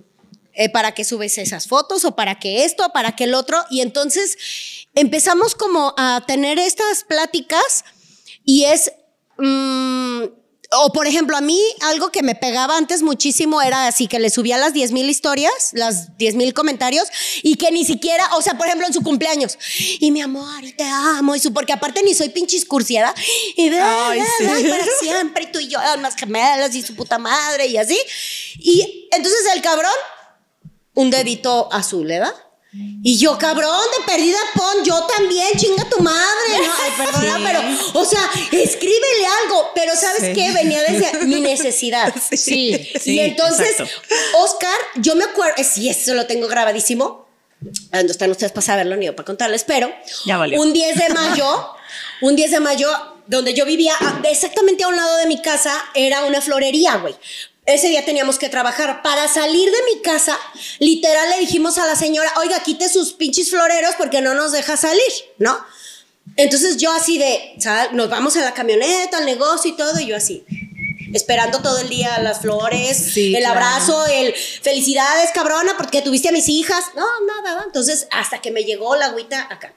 eh, para que subes esas fotos o para que esto, para que el otro. Y entonces empezamos como a tener estas pláticas y es... mm, o por ejemplo, a mí algo que me pegaba antes muchísimo era así que le subía las 10 mil historias, las 10 mil comentarios y que ni siquiera, o sea, por ejemplo, en su cumpleaños. Y mi amor, y te amo, y su, porque aparte ni soy pinche cursiada. Y ve, Ay, sí. para siempre, y tú y yo, almas gemelas, y su puta madre, y así. Y entonces el cabrón, un dedito azul, ¿verdad? Y yo, cabrón, de perdida pon, yo también, chinga tu madre. No, ay, perdona, pero, o sea, escríbele algo. Pero ¿sabes qué? Venía desde mi necesidad. Sí. Sí, y entonces, exacto. Oscar, yo me acuerdo, eh, sí, eso lo tengo grabadísimo. No están ustedes para saberlo ni yo para contarles, pero Ya valió. un 10 de mayo, un 10 de mayo, donde yo vivía, exactamente a un lado de mi casa, era una florería, güey. Ese día teníamos que trabajar. Para salir de mi casa, literal le dijimos a la señora, oiga, quite sus pinches floreros porque no nos deja salir, ¿no? Entonces yo así de, ¿sabes? nos vamos a la camioneta, al negocio y todo, y yo así, esperando todo el día las flores, Sí, el claro. abrazo, el felicidades, cabrona, porque tuviste a mis hijas. No, nada, nada. Entonces, hasta que me llegó la agüita acá.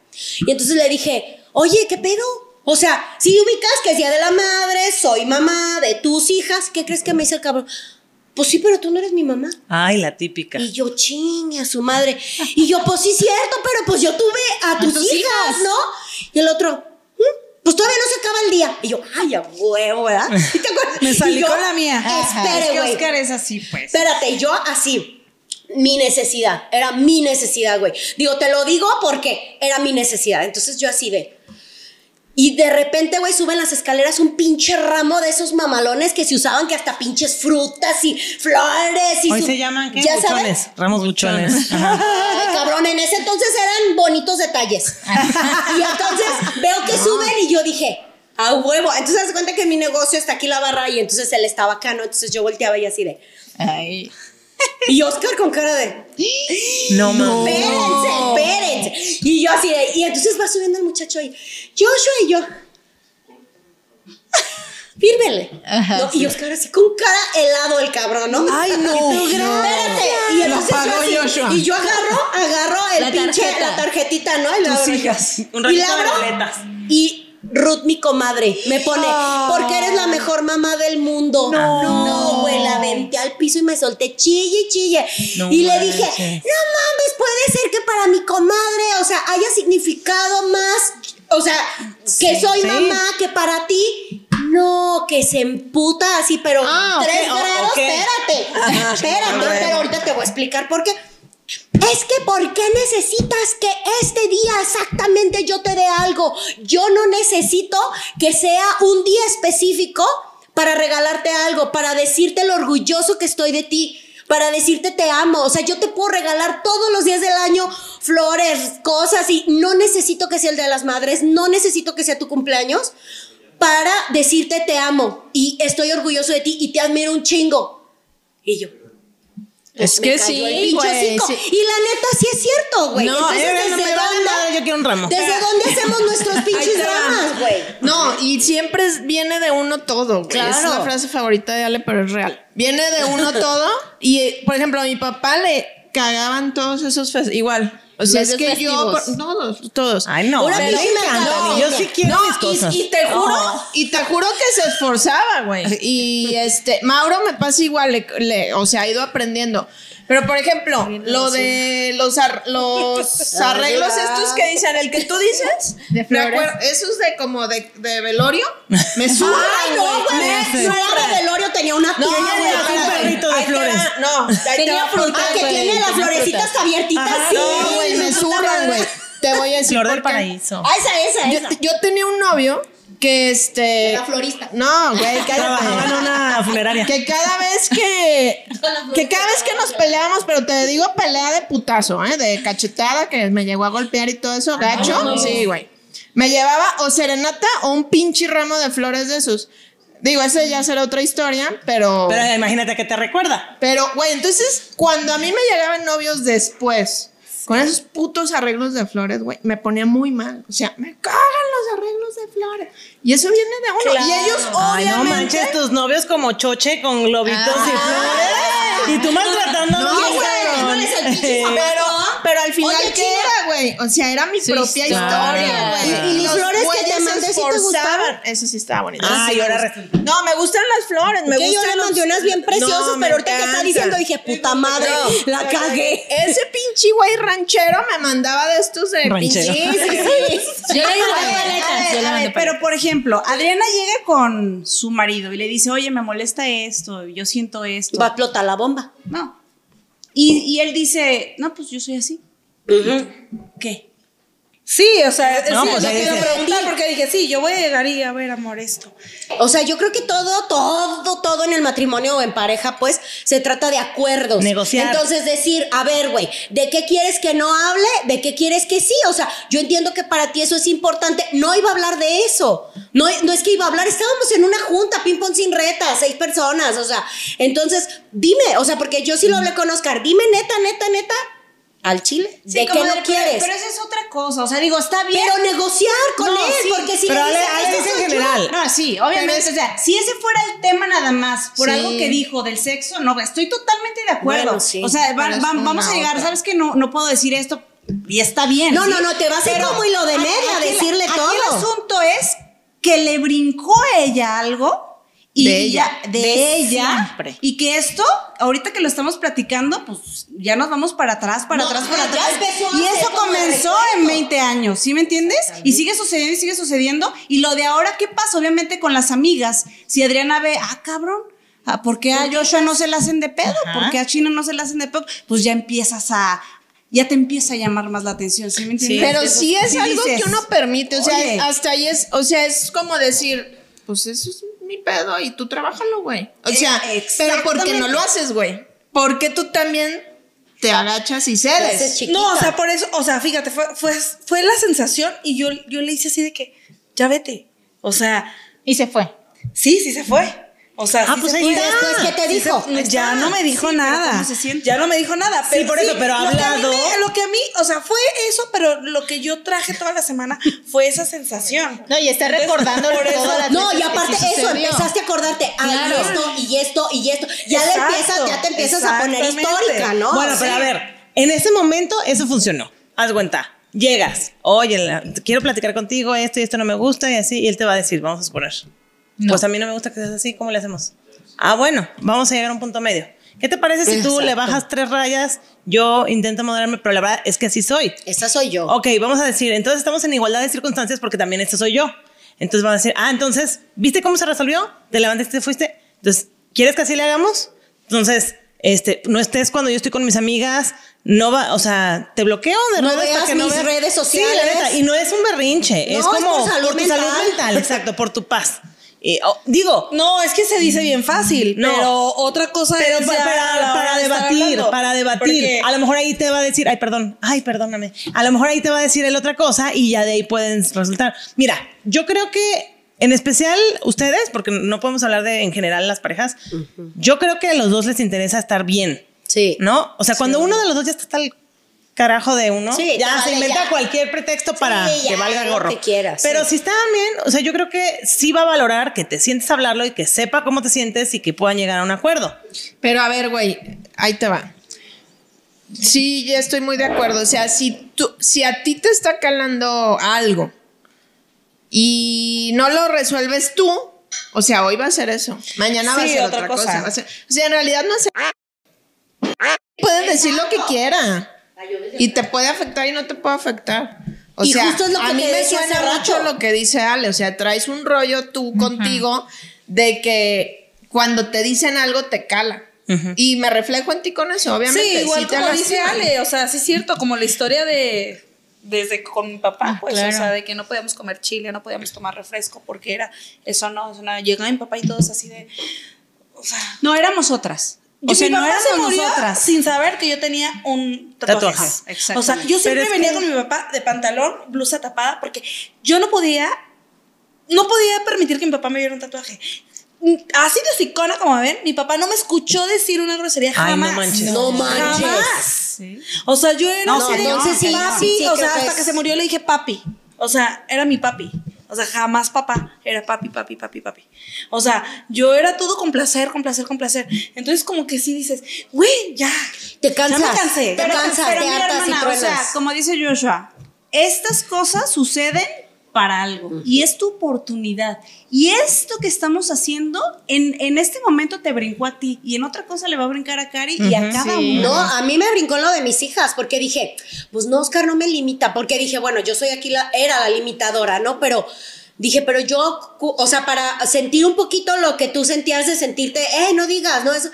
Y entonces le dije, oye, ¿qué pedo? O sea, si ubicas que es día de la madre, soy mamá de tus hijas, ¿qué crees que me dice el cabrón? Pues sí, pero tú no eres mi mamá. Ay, la típica. Y yo, chingue a su madre. Y yo, pues sí, cierto, pero pues yo tuve a tus, tus hijas, hijas. ¿no? Y el otro, "Mm, pues todavía no se acaba el día. Y yo, ay, a huevo, ¿verdad? ¿Y te acuerdas? Me salí yo, con la mía. Espere, güey. Oscar es así, pues. Espérate, yo así. Mi necesidad, era mi necesidad, güey. Digo, te lo digo porque era mi necesidad. Entonces yo así de. Y de repente, güey, suben las escaleras un pinche ramo de esos mamalones que se usaban que hasta pinches frutas y flores y Hoy su- se llaman, ¿qué? ¿Ya sabes? buchones. Ramos buchones. Ay, cabrón, en ese entonces eran bonitos detalles. y entonces veo que suben y yo dije, a huevo. Entonces se das cuenta que mi negocio está aquí la barra y entonces él estaba acá, ¿no? Entonces yo volteaba y así de. Ay. Y Oscar con cara de. No, mames. Espérense, espérense. Y yo así de. Y entonces va subiendo el muchacho ahí. Joshua y yo. Fírmele. Ajá, ¿no? sí. Y Oscar así con cara helado el cabrón, ¿no? Ay, no. Espérate. Y entonces yo pagó así- Joshua. Y yo agarro, agarro el La pinche, tarjeta. la tarjetita, ¿no? Y la hijas. Un y ratito la de abro. Y Ruth, mi comadre, me pone, porque eres la mejor mamá del mundo. No, no, güey, la aventé al piso y me solté chille y chille. No y le dije, no mames, puede ser que para mi comadre, o sea, haya significado más, o sea, que soy sí. mamá, que para ti. No, que se emputa así, pero Ah, tres grados, espérate, espérate, pero ahorita te voy a explicar por qué. Es que ¿por qué necesitas que este día exactamente yo te dé algo? Yo no necesito que sea un día específico para regalarte algo, para decirte lo orgulloso que estoy de ti. para decirte te amo. O sea, yo te puedo regalar todos los días del año flores, cosas y no necesito que sea el de las madres, no necesito que sea tu cumpleaños para decirte te amo y estoy orgulloso de ti y te admiro un chingo. Y yo. Es que sí, güey, sí. Y la neta sí es cierto, güey. No, Entonces, eh, no me ¿desde vale dónde- madre, yo quiero un ramo. ¿Desde dónde hacemos nuestros pinches dramas, güey? No, y siempre viene de uno todo, güey. Claro. Es la frase favorita de Ale, pero es real. Viene de uno todo. Y, por ejemplo, a mi papá le cagaban todos esos igual. O sea, es que yo. festivos. Todos, todos. Ay, no, Una encanta. cagó. Yo sí quiero No, mis cosas. y, y te juro, y te juro que se esforzaba, güey. Y este, Mauro me pasa igual, le- le- o sea, ha ido aprendiendo. Pero por ejemplo, lo de los, ar- los arreglos estos que dicen, el que tú dices, De me flores. acuerdo, esos de como de, de velorio, me suban, Ay, no, güey. me No era de velorio, tenía una güey. no, un perrito de flores. No, Tenía fruta. Ah, que tiene las florecitas abiertitas, sí. No, güey, me madre. güey. Te voy a decir Flor del paraíso. Ah, esa, esa, Yo, esa. yo tenía un novio que este. Era florista. No, güey, Trabajaba en cállate. una funeraria. Que cada vez que. Que cada vez que nos peleábamos, pero te digo pelea de putazo, ¿eh? De cachetada que me llegó a golpear y todo eso, gacho. Sí, güey. Me llevaba o serenata o un pinche ramo de flores de esos. Digo, ese ya será otra historia, pero. Pero imagínate que te recuerda. Pero, güey, entonces, cuando a mí me llegaban novios después, con esos putos arreglos de flores, güey, me ponía muy mal. O sea, me cagan los arreglos de flores. Y eso viene de uno. Y ellos, Ay, no obviamente. manches, tus novios como choche con globitos y Ah. flores. Y tú maltratando No, güey, no les el pinche zapato. Pero, pero al final, Oye, ¿qué era, güey? O sea, era mi propia historia, güey. Y- y los flores que te mandé, ¿sí te gustaban? Eso sí estaba bonito. Ah, sí y ahora resulta- No, me gustan las flores, me que yo gustan le mandé unas bien preciosas, No, pero ahorita que está diciendo dije, puta madre, No. la cagué. Ese pinche güey ranchero me mandaba de estos de Ranchero. pinche- Sí, sí. Yo le pero por ejemplo, Adriana llega con su marido y le dice, oye, me molesta esto, yo siento esto. Va a explotar la bomba. No. Y, y él dice, no, pues yo soy así. ¿Qué? Sí, o sea, No, sí, pues preguntar porque dije, sí, yo voy a llegar y a ver, amor, esto. O sea, yo creo que todo, todo, todo en el matrimonio o en pareja, pues, se trata de acuerdos. Negociar. Entonces, decir, a ver, güey, ¿de qué quieres que no hable? ¿De qué quieres que sí? O sea, yo entiendo que para ti eso es importante. No iba a hablar de eso. No, no es que iba a hablar, estábamos en una junta, ping pong sin reta, seis personas. O sea, entonces, dime, o sea, porque yo sí lo hablé con Oscar, dime neta, neta, neta, al chile. Sí, ¿De como qué no de- quieres? Pero esa es otra cosa, o sea, digo, está bien. Pero negociar con No, él, sí, porque si pero le dice, Ale- Ale "Este dice en soy yo", general. No, sí, obviamente. Es- o sea, si ese fuera el tema nada más, por Sí. algo que dijo del sexo, no, estoy totalmente de acuerdo. Bueno, sí, o sea, va- va- vamos a llegar, otra. ¿sabes que no, no puedo decir esto? Y está bien. No, ¿sí? no, no, te vas a ir como hilo de aquí- media a decirle aquí todo. el asunto es que le brincó a ella algo. Y De ella. ya- de, De ella. siempre. Y que esto, ahorita que lo estamos platicando, pues ya nos vamos para atrás, para No, atrás, para atrás. Y eso comenzó en 20 años, ¿sí me entiendes? Y sigue sucediendo y sigue sucediendo. Y lo de ahora, ¿qué pasa? Obviamente con las amigas. Si Adriana ve, ah, cabrón, ah, ¿por qué a Joshua no se la hacen de pedo? Ajá. ¿Por qué a Chino no se la hacen de pedo? Pues ya empiezas a. Ya te empieza a llamar más la atención, ¿sí me entiendes? Pero sí es Sí algo dices, que uno permite, o sea, "Oye". hasta ahí es, o sea, es como decir, pues eso es mi pedo y tú trabájalo, güey. O sea, Eh, pero porque no lo haces, güey. Porque tú también te agachas y cedes. No, o sea, por eso, o sea, fíjate, fue, fue, fue la sensación y yo, yo le hice así de que, ya vete. O sea, Y se fue. sí, sí se fue. O sea, Ah, sí pues se ahí. Después, ¿qué te Sí dijo? se- ya no me dijo Sí, pero nada. ¿cómo se siente? Ya no me dijo nada. Sí, por eso, pero ha lo que hablado. me- lo que a mí, o sea, fue eso, pero lo que yo traje toda la semana fue esa sensación. No, y está recordando por eso- todas las No, y que aparte sí eso, empezaste a acordarte, ah, Claro. y esto, y esto, y esto. Ya le empiezas, ya te empiezas a poner histórica, ¿no? Bueno, pero a ver, en ese momento eso funcionó. Haz cuenta. Llegas, oye, la- quiero platicar contigo, esto y esto no me gusta y así, y él te va a decir, vamos a suponer. Pues a mí no me gusta que seas así, ¿cómo le hacemos? Ah, bueno, vamos a llegar a un punto medio. ¿Qué te parece si tú le bajas tres rayas? Yo intento moderarme, pero la verdad es que así soy. Esa soy yo. Ok, vamos a decir, entonces estamos en igualdad de circunstancias porque también este soy yo. Entonces van a decir, ah, entonces, ¿viste cómo se resolvió? Te levantaste y te fuiste. Entonces, ¿quieres que así le hagamos? Entonces, este, no estés cuando yo estoy con mis amigas, no va, o sea, te bloqueo de No redes para veas que no mis veas- redes Sí, la sociales. neta, y no es un berrinche, No, es es como por salud tu salud mental, exacto, por tu paz. Oh, digo, No, es que se dice bien fácil, No. pero otra cosa pero es para, para estar debatir, hablando. para debatir. Porque- A lo mejor ahí te va a decir, ay, perdón, ay, perdóname. A lo mejor ahí te va a decir el otra cosa y ya de ahí pueden resultar. Mira, yo creo que en especial ustedes, porque no podemos hablar de en general las parejas, yo creo que a los dos les interesa estar bien, Sí. ¿no? O sea, cuando uno de los dos ya está el carajo de uno, Sí, ya se inventa ya. cualquier pretexto para Sí, ya, que valga lo gorro. que quieras, Pero sí. si están bien, o sea, yo creo que sí va a valorar que te sientes a hablarlo y que sepa cómo te sientes y que puedan llegar a un acuerdo. Pero a ver, güey, ahí te va. Sí, ya estoy muy de acuerdo. O sea, si tú, si a ti te está calando algo y no lo resuelves tú, o sea, hoy va a ser eso. Mañana va a ser otra otra, cosa. cosa. va a ser- o sea, en realidad no sé. Pueden decir lo que quiera. Y te puede afectar y no te puede afectar. O Y sea, justo es lo a que mí te me suena mucho rato. lo que dice Ale. O sea, traes un rollo tú contigo de que cuando te dicen algo te cala. Y me reflejo en ti con eso, obviamente. Sí, igual sí como dice. Ale, o sea, sí es cierto, como la historia de desde con mi papá, pues, claro. o sea, de que no podíamos comer chile, no podíamos tomar refresco, porque era, eso no, eso no, llegaba mi papá y todos así de, o sea, No éramos otras. O y sea, mi no se murió nosotras. sin saber que yo tenía un tatuaje. Tatuaje, O sea, yo siempre venía que- con mi papá de pantalón, blusa tapada, porque yo no podía, no podía permitir que mi papá me viera un tatuaje. Así de sicona como ven, mi papá no me escuchó decir una grosería Ay, no jamás. manches. No manches. Jamás. O sea, yo era No, entonces papi, sí, sí, o sea, que hasta es- que se murió le dije papi. O sea, era mi papi. O sea, jamás papá, era papi, papi, papi, papi. O sea, yo era todo con placer, con placer, con placer. Entonces, como que sí dices, güey, ya. Te cansas. Ya me cansé. Te Pero, cansas, pero te mira, hartas y o sea, como dice Joshua, estas cosas suceden para algo y es tu oportunidad. Y esto que estamos haciendo, en, en este momento te brincó a ti y en otra cosa le va a brincar a Cari y a cada uno. No, a mí me brincó lo de mis hijas, porque dije, pues no, Oscar no me limita, porque dije, bueno, yo soy aquí la, era la limitadora, ¿no? Pero dije, pero yo, o sea, para sentir un poquito lo que tú sentías de sentirte, eh, no digas, no eso.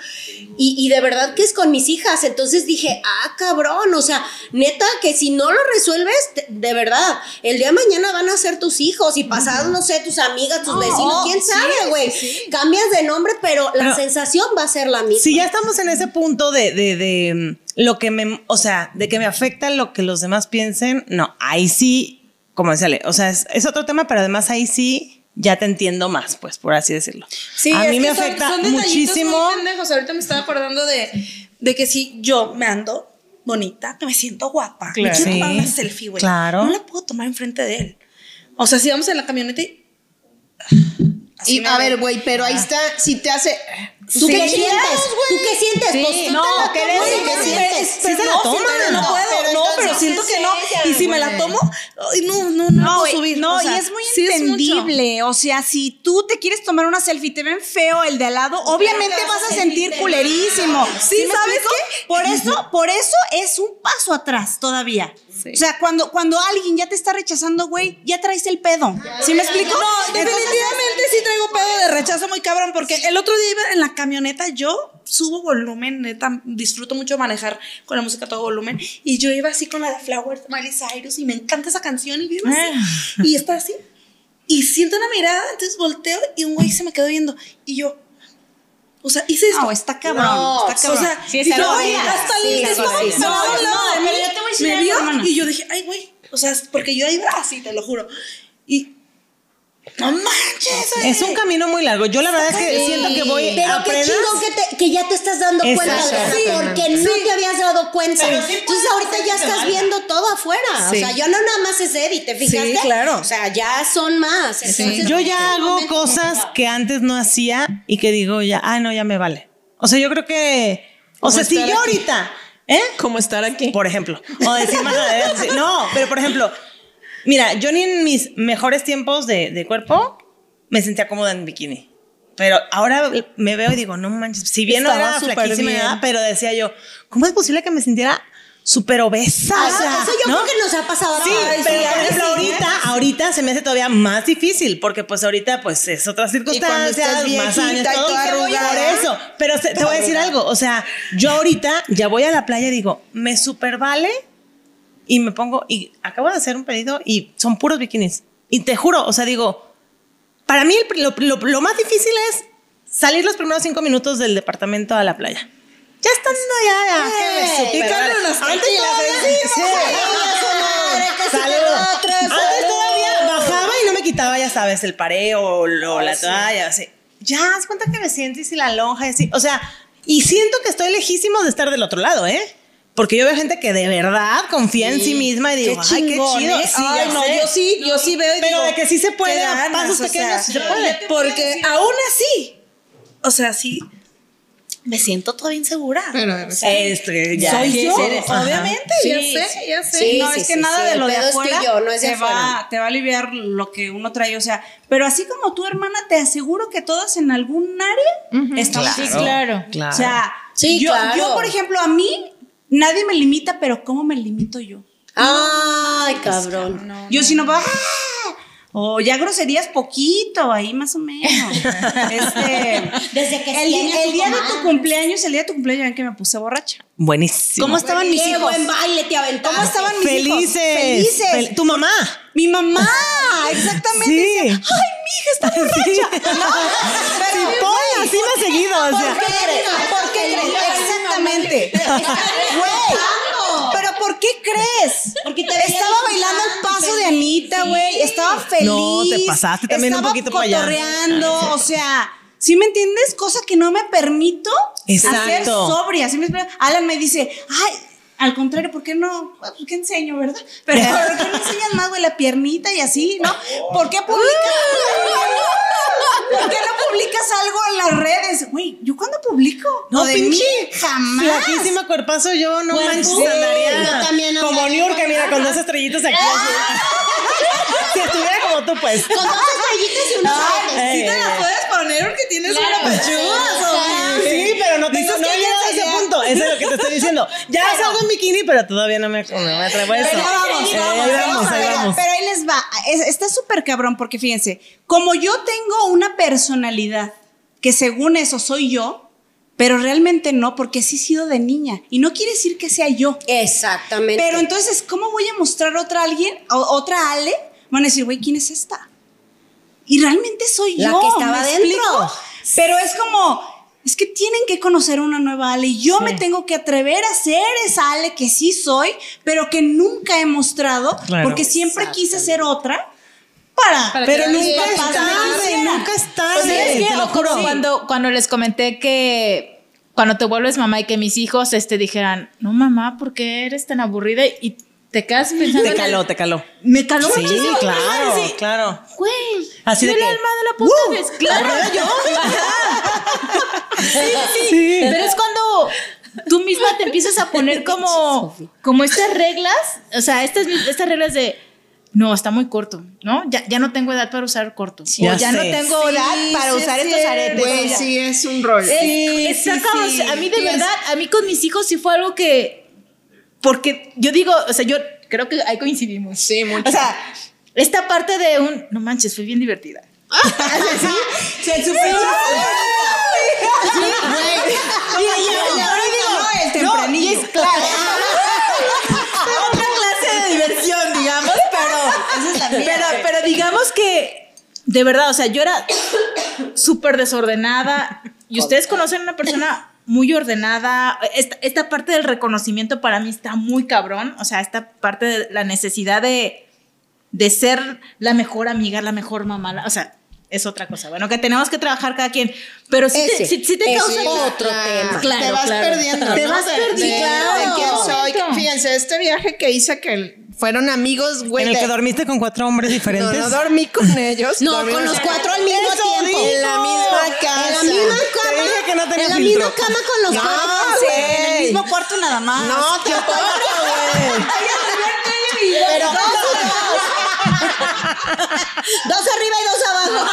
Y, y de verdad que es con mis hijas. Entonces dije, ah, cabrón, o sea, neta, que si no lo resuelves, de, verdad, el día de mañana van a ser tus hijos y pasados, no sé, tus amigas, tus No, vecinos, quién sí, sabe, güey. sí. Cambias de nombre, pero la Pero- sensación va a ser la misma. Si ya estamos en ese punto de, de, de, mm, lo que me, o sea, de que me afecta lo que los demás piensen, no, ahí sí, como decía Ale, o sea, es, es otro tema, pero además ahí sí ya te entiendo más, pues, por así decirlo. Sí, a mí me son- afecta son muchísimo. muy. Ahorita me estaba acordando de, de que si yo me ando bonita, que me siento guapa, Claro. me quiero tomar una selfie, güey. claro. No la puedo tomar enfrente de él. O sea, si vamos en la camioneta y. así Y a ve. ver, güey, pero ahí está, si te hace. ¿Tú Sí. qué sientes? ¿Tú qué sientes? Sí, Pues tú no, la ¿qué qué ¿qué sientes? Sí se la no, toma. siento que no, No, puedo, pero no, pero siento que no. ella, Y si me la tomo, ay, no, no, no, No, puedo subir. no, O sea, y es muy entendible. o sea, si tú te quieres tomar una selfie y te ven feo el de al lado, obviamente vas a sentir culerísimo. Sí, ¿Sí, me ¿sabes explico? Por eso, por eso es un paso atrás todavía. O sea, cuando, cuando alguien ya te está rechazando, güey, ya traes el pedo. ¿Sí me explico? No, definitivamente sí traigo pedo de rechazo muy cabrón, porque el otro día iba en la camioneta, yo subo volumen, neta, disfruto mucho manejar con la música a todo volumen, y yo iba así con la de Flowers, Miley Cyrus, y me encanta esa canción, y vivo así, y está así, y siento una mirada, entonces volteo, y un güey se me quedó viendo, y yo, o sea, hice esto. No, está cabrón. No, está O cabrón. sea, Sí, es dije, algo "Ay, horrible. hasta Sí, el sí, estaba sí, parado No, al lado no, de mí, pero yo te voy a me algo, vio hermana. y yo dije, ay, güey, o sea, porque yo iba así, te lo juro, y Es un camino muy largo. Yo la verdad es que siento que voy Pero qué chingón que, te- que ya te estás dando cuenta, Exacto. Adriana, porque no te habías dado cuenta. Sí Entonces ahorita ya estás viendo todo afuera. O Sí. sea, ya no nada más es Eddie, ¿te fijaste? claro. O sea, ya son más. Entonces, Yo ya hago cosas que antes no hacía y que digo ya, ah, no, ya me vale. O sea, yo creo que. O sea, si yo aquí. ahorita, ¿eh? Como estar aquí. Por ejemplo. O decir más adelante, sí. No, pero por ejemplo, mira, yo ni en mis mejores tiempos de, de cuerpo me sentía cómoda en bikini. Pero ahora me veo y digo, no manches, si bien no Estaba era súper flaquísima, bien. pero decía yo, ¿cómo es posible que me sintiera súper obesa? Ah, O sea, eso yo ¿no? creo que nos ha pasado Sí, todos. pero Sí, por a mí ejemplo, sí, ¿eh? ahorita, ahorita se me hace todavía más difícil, porque pues ahorita pues es otras circunstancias, estás más años, y todo. toda arrugada. Por eso, pero se- te voy a decir algo, o sea, yo ahorita ya voy a la playa y digo, me super vale y me pongo, y acabo de hacer un pedido y son puros bikinis. Y te juro, o sea, digo, para mí el- lo, lo- lo más difícil es salir los primeros cinco minutos del departamento a la playa. Ya supe, pícale ¿verdad? unas Antes todavía- sí. Antes todavía bajaba y no me quitaba, ya sabes, el pareo o lo- la toalla, así. Ya, haz cuenta que me siento y si la lonja y así. O sea, y siento que estoy lejísimo de estar del otro lado, ¿eh? Porque yo veo gente que de verdad confía en sí misma y digo, ay, qué chido. ¿eh? Sí, Ay, ya no, sé. yo sí, yo sí veo y Pero digo, de que sí se puede, qué ganas, pasos o pequeños sea, sí se puede. Porque aún así, o sea, sí, me siento todavía insegura. Pero, Este, ya. Soy ¿Qué yo, eres? Obviamente, Sí, ya sí. sé, ya sé. Sí, no, sí, es que sí, nada sí, de lo de es afuera yo, no es de te, afuera. va, te va a aliviar lo que uno trae. O sea, pero así como tú, hermana, te aseguro que todas en algún área estamos Sí, así. claro. Claro. O sea, Sí, yo, claro. yo, por ejemplo, a mí nadie me limita, pero ¿cómo me limito yo? Ay, cabrón. Yo si no va. O ya groserías poquito, ahí más o menos. este, Desde que el, el día de tu cumpleaños, el día de tu cumpleaños, ven que me puse borracha. Buenísimo. ¿Cómo estaban mis Qué hijos? buen baile te aventaste. ¿Cómo estaban mis Felices. hijos? Felices. Fel- tu mamá. Mi mamá, exactamente. Sí. Decía, Ay, mi hija está borracha. No, pero- Sí, ponla así más seguido. O sea. ¿Por qué crees? ¿Por qué crees? Exactamente. Güey, pero ¿por qué crees? Porque te Estaba bailando el paso de Anita, sí. güey. Estaba feliz. No, te pasaste también un estaba poquito para allá. cotorreando, o sea, ¿sí me entiendes? Cosa que no me permito hacer Exacto. sobria. ¿sí me explico? Alan me dice, ay, al contrario, ¿por qué no? Pues, ¿Qué enseño, verdad? Pero ¿por qué no enseñas más, güey, la piernita y así, no? ¿Por qué publicas? ¿Por qué no publicas algo en las redes? Güey, ¿yo cuándo publico? No, de mí, pinche jamás. Flaquísima cuerpazo, yo no manches, Sí, andaría también como andaría Niurka, mira, con dos estrellitas aquí. si estuviera como tú, pues. Con dos estrellitas y unos aretes. Sí te la puedes poner porque tienes Claro. una pechuga. Sí, pero no tengo, Dices no que Eso es lo que te estoy diciendo. Ya salgo en bikini, pero todavía no me, no me atrevo a eso. Pero vamos, Eh, vamos, ahí vamos, vamos, ahí pero- vamos. Pero ahí les va. Es- está súper cabrón porque fíjense, como yo tengo una personalidad que según eso soy yo, pero realmente no, porque sí he sido de niña. Y no quiere decir que sea yo. Exactamente. Pero entonces, ¿cómo voy a mostrar otra alguien, o- otra Ale? Van a decir, güey, ¿quién es esta? Y realmente soy La yo. que estaba ¿me dentro. explico? Pero es como, es que tienen que conocer una nueva Ale. Y yo me tengo que atrever a ser esa Ale que sí soy, pero que nunca he mostrado, Claro. porque siempre quise ser otra. Para, Para Pero nunca es papás tarde, nunca es tarde. Pues. Cuando, cuando les comenté que cuando te vuelves mamá y que mis hijos este, dijeran, no mamá, ¿por qué eres tan aburrida? Y te quedas pensando. Te el- caló, te caló. Me caló Sí, muchísimo. claro, Sí. claro. Güey, Así de el que, alma de la puta ¡uh! vez. Claro. ¿Aburrida yo? sí, sí. Pero es cuando tú misma te empiezas a poner como, como estas reglas, o sea, estas, estas reglas de, no, está muy corto, ¿no? Ya, ya no tengo edad para usar corto. Ya o ya no tengo edad para sí usar es estos aretes. Güey, sí es un rollo. es-. A mí de verdad, a mí con mis hijos sí fue algo que, porque yo digo, o sea, yo creo que ahí coincidimos. Sí, mucho. O sea, esta parte de un, no manches, fue bien divertida. Se supera. Y, y- y ahora digo, el tempranillo. No, es claro. Otra clase de diversión, digamos, pero, pero, pero digamos que, de verdad, o sea, yo era súper desordenada y ustedes conocen a una persona muy ordenada. Esta, esta parte del reconocimiento para mí está muy cabrón, o sea, esta parte de la necesidad de, de ser la mejor amiga, la mejor mamá, o sea, es otra cosa. Bueno, que tenemos que trabajar cada quien, pero sí te, sí- sí te es causa... otro tema. Claro, te vas claro. perdiendo. Te ¿no? vas De- perdiendo. de- Claro. de quién soy. Fíjense, este viaje que hice que fueron amigos, güey. En el que dormiste con cuatro hombres diferentes. no dormí con ellos. No, con los cuatro al mismo tiempo. digo. En la misma casa. En la misma cama. Te dije que no tenía en la filtro. misma cama con los No, cuatro. En el mismo cuarto nada más. No, tampoco, güey. Pero dos, dos arriba y dos abajo.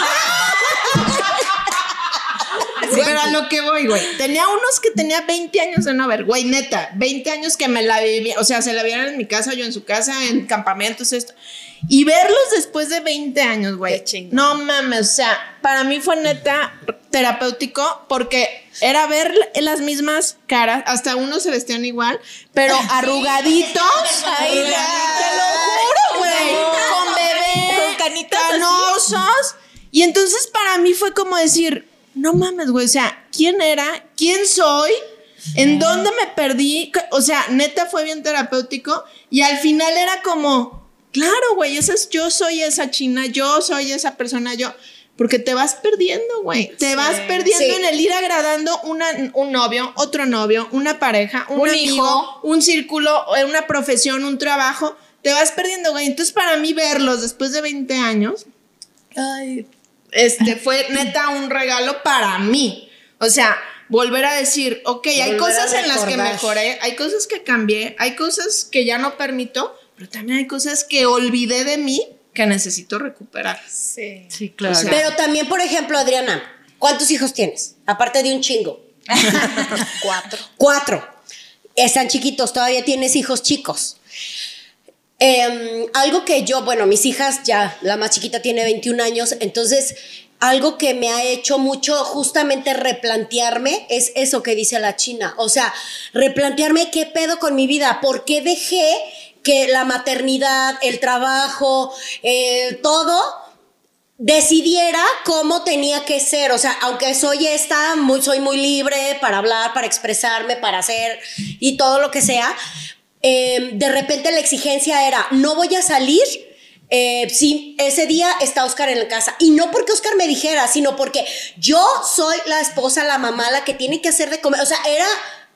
Sí, pero a lo que voy, güey. Tenía unos que tenía 20 años de no ver, güey, neta. 20 años que me la vivía. O sea, se la vieron en mi casa, yo en su casa, en campamentos, esto. Y verlos después de 20 años, güey. No mames, o sea, para mí fue neta terapéutico porque era ver las mismas caras, hasta unos se vestían igual, pero arrugaditos. Ay, te lo juro, güey. Con bebé, Con canitas canosos. Y entonces para mí fue como decir, no mames, güey, o sea, ¿quién era? ¿Quién soy? ¿En dónde me perdí? O sea, neta fue bien terapéutico y al final era como, claro, güey, esa es, yo soy esa china, yo soy esa persona, yo. Porque te vas perdiendo, güey. Te vas perdiendo Sí. en el ir agradando una, un novio, otro novio, una pareja, un, Un amigo, hijo. un círculo, eh, una profesión, un trabajo. Te vas perdiendo, güey. Entonces, para mí, verlos después de 20 años, ay, este fue neta un regalo para mí. O sea, volver a decir, ok, hay cosas en las que mejoré, hay cosas que cambié, hay cosas que ya no permito, pero también hay cosas que olvidé de mí que necesito recuperar. Sí. Sí, claro. O sea, Pero también, por ejemplo, Adriana, ¿cuántos hijos tienes? Aparte de un chingo. Cuatro. Cuatro. Están chiquitos, todavía tienes hijos chicos. Em, algo que yo, bueno, mis hijas ya, la más chiquita tiene 21 años, entonces algo que me ha hecho mucho justamente replantearme es eso que dice la China. O sea, replantearme qué pedo con mi vida, por qué dejé que la maternidad, el trabajo, eh, todo decidiera cómo tenía que ser. O sea, aunque soy esta, muy, soy muy libre para hablar, para expresarme, para hacer y todo lo que sea, eh, de repente la exigencia era, no voy a salir. eh, si ese día está Oscar en la casa y no porque Oscar me dijera, sino porque yo soy la esposa, la mamá, la que tiene que hacer de comer, o sea, era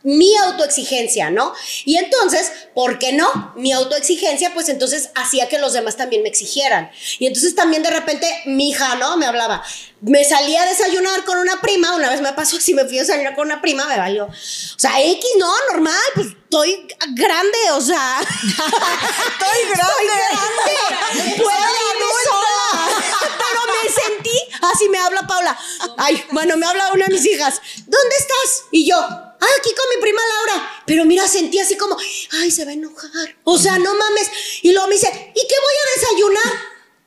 mi autoexigencia, ¿no? Y entonces, ¿por qué no? Mi autoexigencia, pues entonces hacía que los demás también me exigieran. Y entonces también de repente mi hija, ¿no? Me hablaba. Me salía a desayunar con una prima, una vez me pasó, si me fui a desayunar con una prima, me valió. O sea, X, no, normal, pues estoy grande, o sea. estoy grande. Puedo irme sola. Pero me sentí, así me habla Paula. Ay, bueno, me habla una de mis hijas. ¿Dónde estás? Y yo, ah, aquí con mi prima Laura. Pero mira, sentí así como, ay, se va a enojar. O sea, no mames. Y luego me dice, ¿y qué voy a desayunar?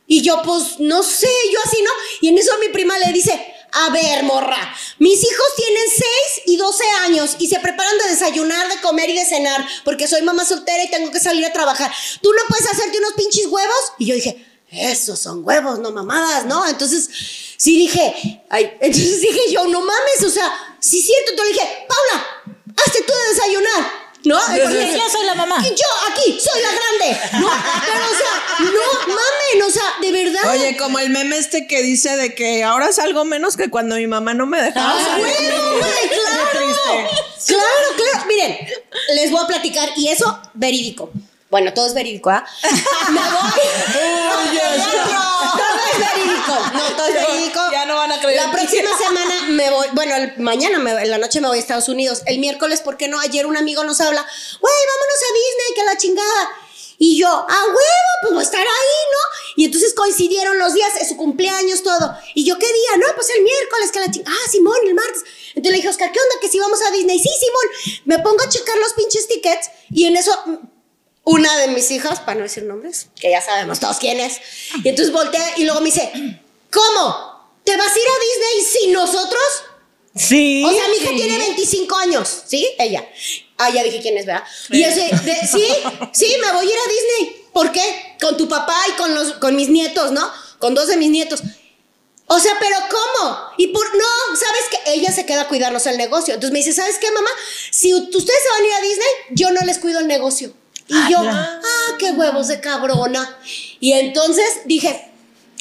Y yo, pues, no sé, yo así, ¿no? Y en eso mi prima le dice, a ver, morra, mis hijos tienen 6 y 12 años y se preparan de desayunar, de comer y de cenar, porque soy mamá soltera y tengo que salir a trabajar. ¿Tú no puedes hacerte unos pinches huevos? Y yo dije, esos son huevos, no mamadas, ¿no? Entonces, sí dije, ay, entonces dije yo, no mames, o sea, sí es cierto, entonces le dije, Paula, hazte tú de desayunar. ¿No? Porque yo soy la mamá. Y yo aquí soy la grande. No, pero o sea, no mamen, o sea, de verdad. Oye, como el meme este que dice de que ahora salgo menos que cuando mi mamá no me dejaba. Ah, güey, claro. Claro, claro. Miren, les voy a platicar y eso verídico. Bueno, todo es verídico, ¿ah? Me voy. todo es verídico. No, todo es verídico. Ya no van a creer La próxima semana me voy, bueno, el- mañana, me- en la noche me voy a Estados Unidos. El miércoles, ¿por qué no? Ayer un amigo nos habla, güey, vámonos a Disney, que la chingada. Y yo, ah, huevo, pues voy a estar ahí, ¿no? Y entonces coincidieron los días, es su cumpleaños, todo. Y yo, ¿qué día? No, pues el miércoles, que la chingada. Ah, Simón, el martes. Entonces le dije, Oscar, ¿qué onda? Que si vamos a Disney. Sí, Simón. Me pongo a checar los pinches tickets y en eso una de mis hijas, para no decir nombres, que ya sabemos todos quién es, y entonces voltea y luego me dice, ¿cómo? ¿Te vas a ir a Disney sin nosotros? Sí. O sea, mi hija tiene 25 años, ¿sí? Ella. Ah, ya dije quién es, ¿verdad? Y ese, de- sí, sí, me voy a ir a Disney. ¿Por qué? Con tu papá y con, los, con mis nietos, ¿no? Con dos de mis nietos. O sea, pero ¿cómo? Y por no, ¿sabes que Ella se queda a cuidarnos el negocio. Entonces me dice, ¿sabes qué, mamá? Si ustedes se van a ir a Disney, yo no les cuido el negocio. Y yo, ah, qué huevos de cabrona. Y entonces dije,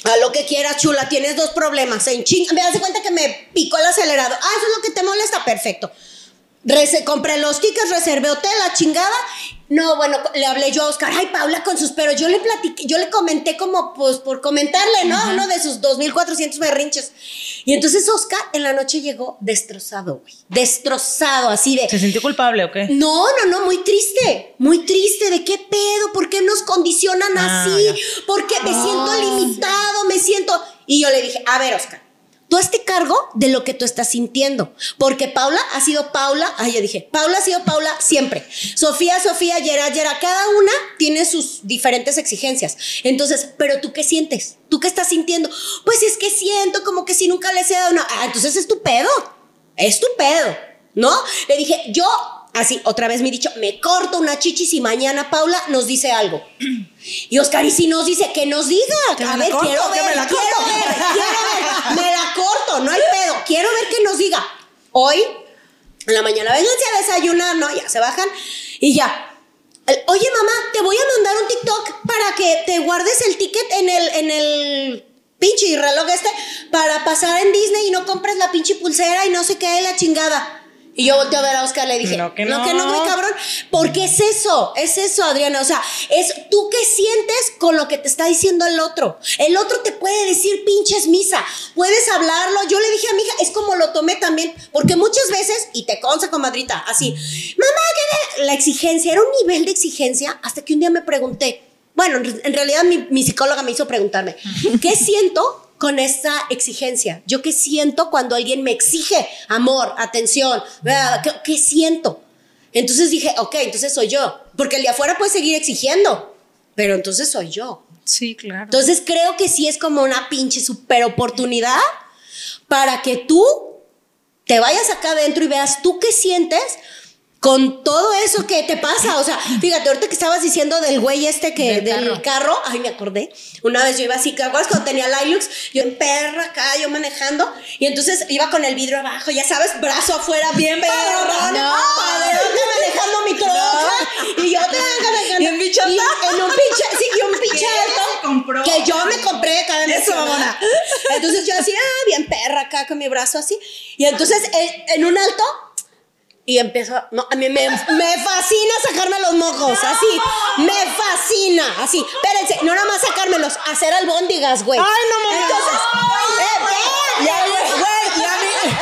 a lo que quieras, chula, tienes dos problemas. En ching me das cuenta que me picó el acelerador. Ah, eso es lo que te molesta, perfecto. Rese- compré los tickets, reservé hotel, la chingada. No, bueno, le hablé yo a Oscar, ay, Paula con sus, pero yo le platiqué, yo le comenté como, pues, por comentarle, ¿no? Uno de sus 2.400 berrinches. Y entonces Oscar en la noche llegó destrozado, güey. Destrozado, así de... ¿Se sintió culpable o qué? No, no, no, muy triste, muy triste. ¿De qué pedo? ¿Por qué nos condicionan Ah, así? ya. ¿Por qué me siento limitado? Me siento. Y yo le dije, a ver, Oscar, tú hazte cargo de lo que tú estás sintiendo. Porque Paula ha sido Paula. Ay, yo dije, Paula ha sido Paula siempre. Sofía, Sofía, Yera, Yera. Cada una tiene sus diferentes exigencias. Entonces, ¿pero tú qué sientes? ¿Tú qué estás sintiendo? Pues es que siento como que si nunca les he dado una. Ah, entonces es tu pedo. Es tu pedo. ¿No? Le dije, yo, así, otra vez me he dicho, me corto una chichi si mañana Paula nos dice algo. Y Oscar, y si nos dice, que nos diga. Que A ver, corto, quiero ver, quiero ver, quiero ver. me la no hay pedo. Quiero ver que nos diga. Hoy, en la mañana, vénganse a desayunar, ¿no? Ya se bajan y ya. Oye, mamá, te voy a mandar un TikTok para que te guardes el ticket en el, en el pinche reloj este para pasar en Disney y no compres la pinche pulsera y no sé qué, la chingada. Y yo volteo a ver a Oscar le dije, No, que no, no. que no, güey, cabrón. Porque es eso, es eso, Adriana. O sea, es tú qué sientes con lo que te está diciendo el otro. El otro te puede decir pinches misa, puedes hablarlo. Yo le dije a mi hija, es como lo tomé también, porque muchas veces, y te consta, comadrita, así, mamá, ¿qué ve-?" La exigencia, era un nivel de exigencia, hasta que un día me pregunté, bueno, en en realidad mi, mi psicóloga me hizo preguntarme, ¿qué siento? Con esta exigencia. Yo qué siento cuando alguien me exige amor, atención. ¿Qué, qué siento? Entonces dije, ok, entonces soy yo. Porque el de afuera puede seguir exigiendo, pero entonces soy yo. Sí, claro. Entonces creo que sí es como una pinche super oportunidad para que tú te vayas acá adentro y veas tú qué sientes con todo eso que te pasa. O sea, fíjate, ahorita que estabas diciendo del güey este que del, carro. ay, me acordé. Una vez yo iba así, ¿te acuerdas cuando tenía la Hilux? Yo en perra acá, yo manejando, y entonces iba con el vidrio abajo, ya sabes, brazo afuera, bien perro, no, manejando mi troca, y yo te manejando. Bien bichota. Y en un pinche, sí, y un pinche alto que yo me compré cada vez. Eso, mamona. Entonces yo así, ah, bien perra acá con mi brazo así. Y entonces en, en un alto, y empiezo, no, a mí me, me fascina sacarme los mocos, así, me fascina, así. Espérense, no nada más sacármelos, hacer albóndigas, güey. Ay, no mames. Entonces, eh, eh, Y a mí, güey, y a mí.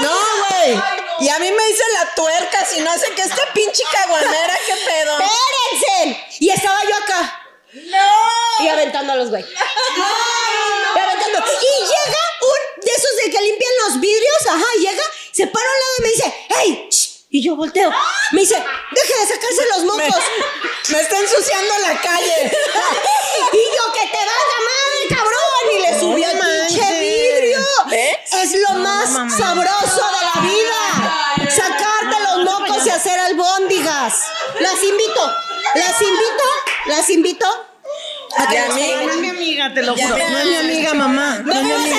No, güey. Y a mí me dice la tuerca, si no sé qué, este pinche caguamera, qué pedo. espérense. Y estaba yo acá. No. Y aventando a los güey. Y aventando. Y llega un de esos de que limpian los vidrios, ajá, llega, se para a un lado y me dice, ¡Hey! Shh". Y yo volteo. Me dice, deje de sacarse los mocos. Me está ensuciando la calle. y yo, que te valga madre, cabrón. Y le subí al pinche vidrio. ¿Ves? Es lo más sabroso de la vida. Sacarte los mocos y hacer albóndigas. Las invito, las invito, las invito. A que Y a nos mí- hagan No es mi amiga, te lo juro. No es mi amiga, mamá. No es mi amiga.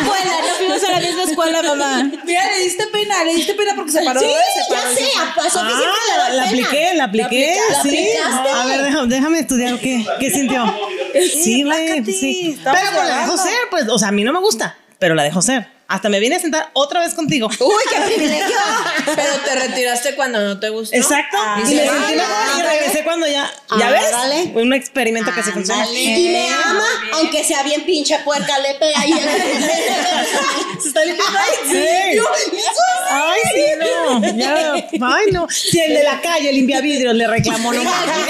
escuela, no fuimos a la misma escuela, mamá. Mira, le diste pena, le diste pena porque se paró. Sí. Se ya paró. sé, a, a Sofía siempre le Ah, la, la apliqué, la apliqué. ¿La sí. aplicaste? A ver, déjame, déjame estudiar qué, qué sintió. Sí, güey, plácate, sí. Pero pues la dejo ser, pues, o sea, a mí no me gusta, pero la dejo ser. Hasta me vine a sentar otra vez contigo. Uy, qué privilegio. Pero te retiraste cuando no te gustó. Exacto. y sí. me sentí mejor y regresé cuando ya. ¿Ya Ah, ves? dale. Un experimento que se funciona. Y me ama, aunque sea bien pinche puerca, le pega ahí. Se está limpiando. Sí. Ay, sí, no. Ya, ay, no. Si el de la calle limpia vidrios le reclamó, no mames.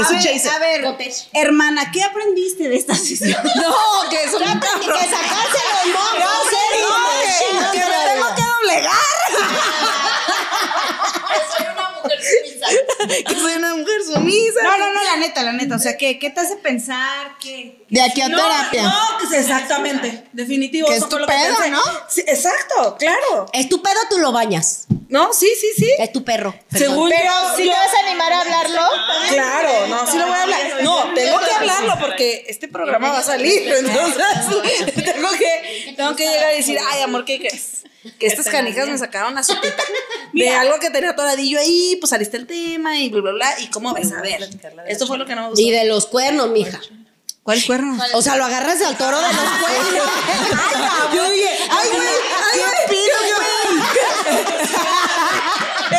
Es un chaser. A ver, hermana, ¿qué aprendiste de esta sesión? No, que es un Que sacarse los mocos, ¿eh? que, que me tengo que doblegar. Que soy una mujer sumisa. No, no, no, la neta, la neta. O sea, ¿qué, qué te hace pensar? ¿Qué? De aquí a No, terapia. no, que sí, exactamente. Definitivo. Que es tu pedo. ¿no? Sí, exacto, claro. Es tu pedo, tú lo bañas. No, sí, sí, sí. Es tu perro. Según Pero si te yo- vas a animar a hablarlo, Claro, no, sí lo voy a hablar. No, tengo que porque este programa va a salir. Entonces, tengo que, tengo que llegar y decir, ay, amor, ¿qué crees? Que estas canijas me sacaron la sopita de algo que tenía toradillo ahí, pues saliste el tema y bla, bla, bla. ¿Y cómo ves? A ver, esto fue lo que no me gustó. Y de los cuernos, mija. ¿Cuál cuerno? O sea, lo agarras al toro de los cuernos. Yo dije, ay, güey, ay, güey,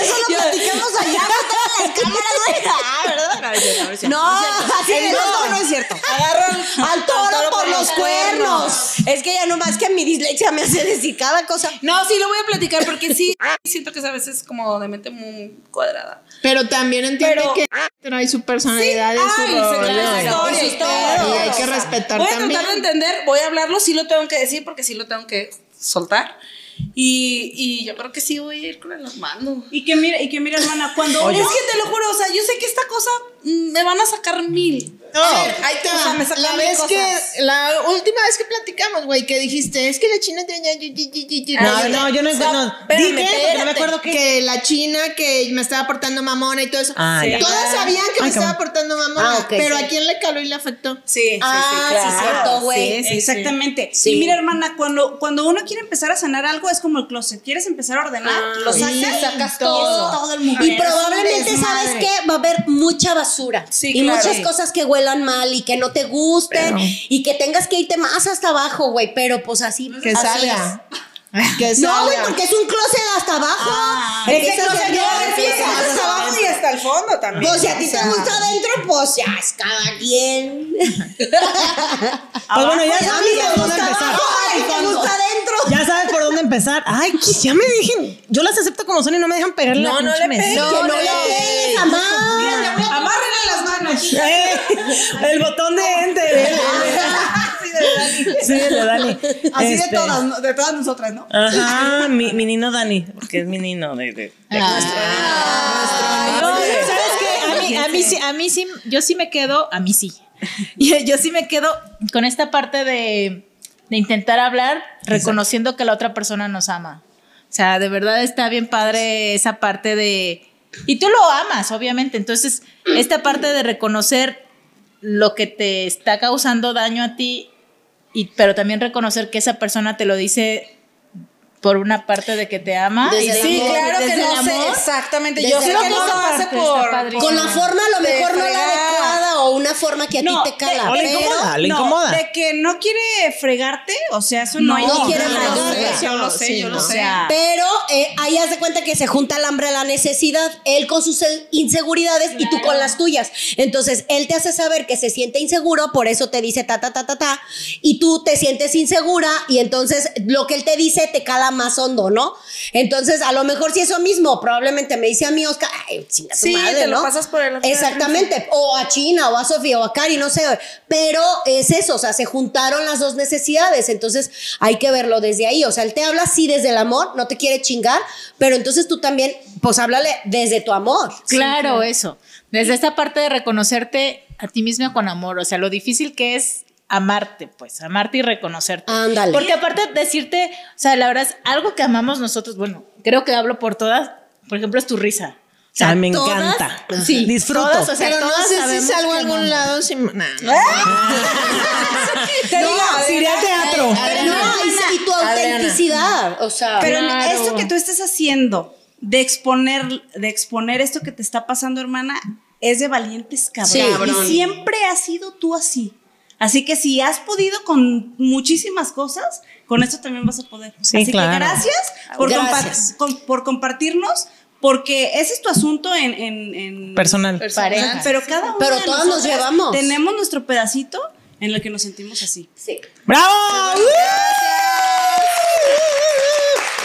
Eso lo platicamos allá, no las cámaras, güey. Ah, ¿verdad? No, así de no, no es cierto. Agarran Al toro por los cuernos. Es que ya nomás que mi dislexia me hace decir cada cosa. No, sí lo voy a platicar porque sí siento que es a veces como de mente muy cuadrada. Pero también entiende Pero- que trae su personalidad y su Ay, se rollo. crea su historia y hay que respetar Voy a también. tratar de entender, voy a hablarlo, sí lo tengo que decir porque sí lo tengo que soltar. Y, y yo creo que sí voy a ir con el mando. Y que mira, y que mira, hermana, cuando Es que te lo juro, o sea, yo sé que esta cosa mm, me van a sacar mil. No, ahí te o sea, va. me sacan la vez cosas. que, la última vez que platicamos, güey, que dijiste, es que la china tenía. No, no, yo no no. espérame, Dije, porque no me acuerdo. Que la china que me estaba portando mamona y todo eso. Ah. Todas sabían que me Ay, estaba portando mamona. Ah, pero sí. ¿a quién le caló y le afectó? Sí, sí, Ah, sí, sí, claro. cierto, güey. Sí, exactamente. Sí. Y mira, hermana, cuando, cuando uno quiere empezar a sanar algo, es como el closet. ¿Quieres empezar a ordenar? lo Sí, sacas, sacas y todo. todo el mundo. Y probablemente, ¿sabes qué? Va a haber mucha basura. Y muchas cosas que huelan mal y que no te gusten y que tengas que irte más hasta abajo, güey. Pero pues así. Que así salga. Que es. No, güey, porque es un closet hasta abajo. Ah, ese closet empiezas empieza hasta abajo y hasta el fondo también. Pues si a ti O te gusta adentro, pues ya es cada quien. Pues bueno, ya a mí sabes me por dónde gusta empezar. abajo, a ti te gusta adentro. Ya sabes por dónde empezar. Ay, que ya me dejen. Yo las acepto como son y no me dejan pegarle No, la no le pegues. Que no le pegues, jamás. Amárrenle las Eh, el botón de enter. Sí, el de Dani. Así de Este, todas, de todas nosotras, ¿no? Ajá, mi, mi nino Dani, porque es mi nino de, de- de- No, ¿sabes qué? A mí, a mí sí, a mí sí, yo sí me quedo, a mí sí. Yo, yo sí me quedo con esta parte de, de intentar hablar reconociendo que la otra persona nos ama. O sea, de verdad está bien padre esa parte de... Y tú lo amas, obviamente. Entonces, esta parte de reconocer lo que te está causando daño a ti, y, pero también reconocer que esa persona te lo dice por una parte de que te ama. Desde y el sí, amor. claro que no sé amor. exactamente. Desde Yo sé que no lo hace por. Con la forma a lo De mejor no la adecuada o una forma que a No, ti te cala. o le pero incomoda, le no, incomoda. de que no quiere fregarte, o sea, eso no, hay No quiere fregarte. Yo lo sé, Sí, yo lo no. sé. O sea, pero eh, ahí haz de cuenta que se junta el hambre a la necesidad, él con sus inseguridades y tú con las tuyas. Entonces, él te hace saber que se siente inseguro, por eso te dice ta, ta, ta, ta, ta, y tú te sientes insegura y entonces lo que él te dice te cala más hondo, ¿no? Entonces, a lo mejor si eso mismo, probablemente me dice a mí, Oscar, ay, chinga tu Sí, madre, te lo ¿no? pasas por el- Exactamente, o a China, o a Sofía, o a Cari, no sé, pero es eso, o sea, se juntaron las dos necesidades, entonces hay que verlo desde ahí, o sea, él te habla sí desde el amor, no te quiere chingar, pero entonces tú también, pues háblale desde tu amor. Claro, eso. Desde esta parte de reconocerte a ti misma con amor, o sea, lo difícil que es amarte, pues, amarte y reconocerte. Ándale. Porque aparte de decirte, o sea, la verdad es algo que amamos nosotros, bueno, creo que hablo por todas, por ejemplo, es tu risa. O sea, me todas- encanta. Sí, Disfruto. todas, o sea, Pero no sé si salgo a algún lado sin. Nah, no. Te digo, si iré al teatro. Pero no, y, y tu autenticidad, o sea. Pero Claro. esto que tú estás haciendo de exponer, de exponer esto que te está pasando, hermana, es de valientes cabrón. Sí. Y siempre has sido tú así. Así que si has podido con muchísimas cosas, con esto también vas a poder. Sí, así claro. que gracias por, Gracias. compa- con- por compartirnos, porque ese es tu asunto en, en- en- Personal. Pareja. Pero cada uno Pero de todas nos llevamos. Tenemos nuestro pedacito en el que nos sentimos así. Sí. ¡Bravo!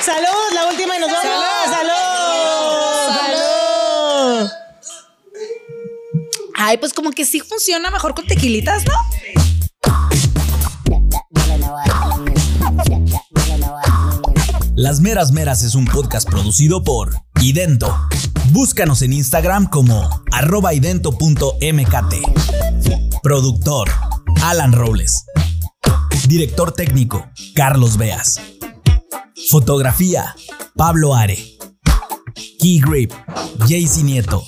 ¡Salud! La última y nos vamos. ¡Salud! ¡Salud! Ay, pues como que sí funciona mejor con tequilitas, ¿no? Las Meras Meras es un podcast producido por Idento. Búscanos en Instagram como arroba idento.mkt. Productor, Alan Robles. Director técnico, Carlos Beas. Fotografía, Pablo Are. Key Grip, Jaycee Nieto.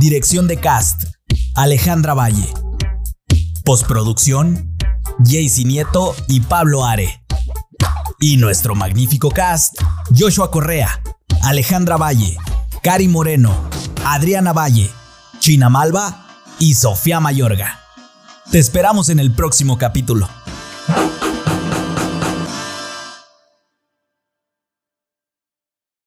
Dirección de cast, Alejandra Valle. Postproducción, Jaycee Nieto y Pablo Are. Y nuestro magnífico cast, Joshua Correa, Alejandra Valle, Cari Moreno, Adriana Valle, China Malva y Sofía Mayorga. Te esperamos en el próximo capítulo.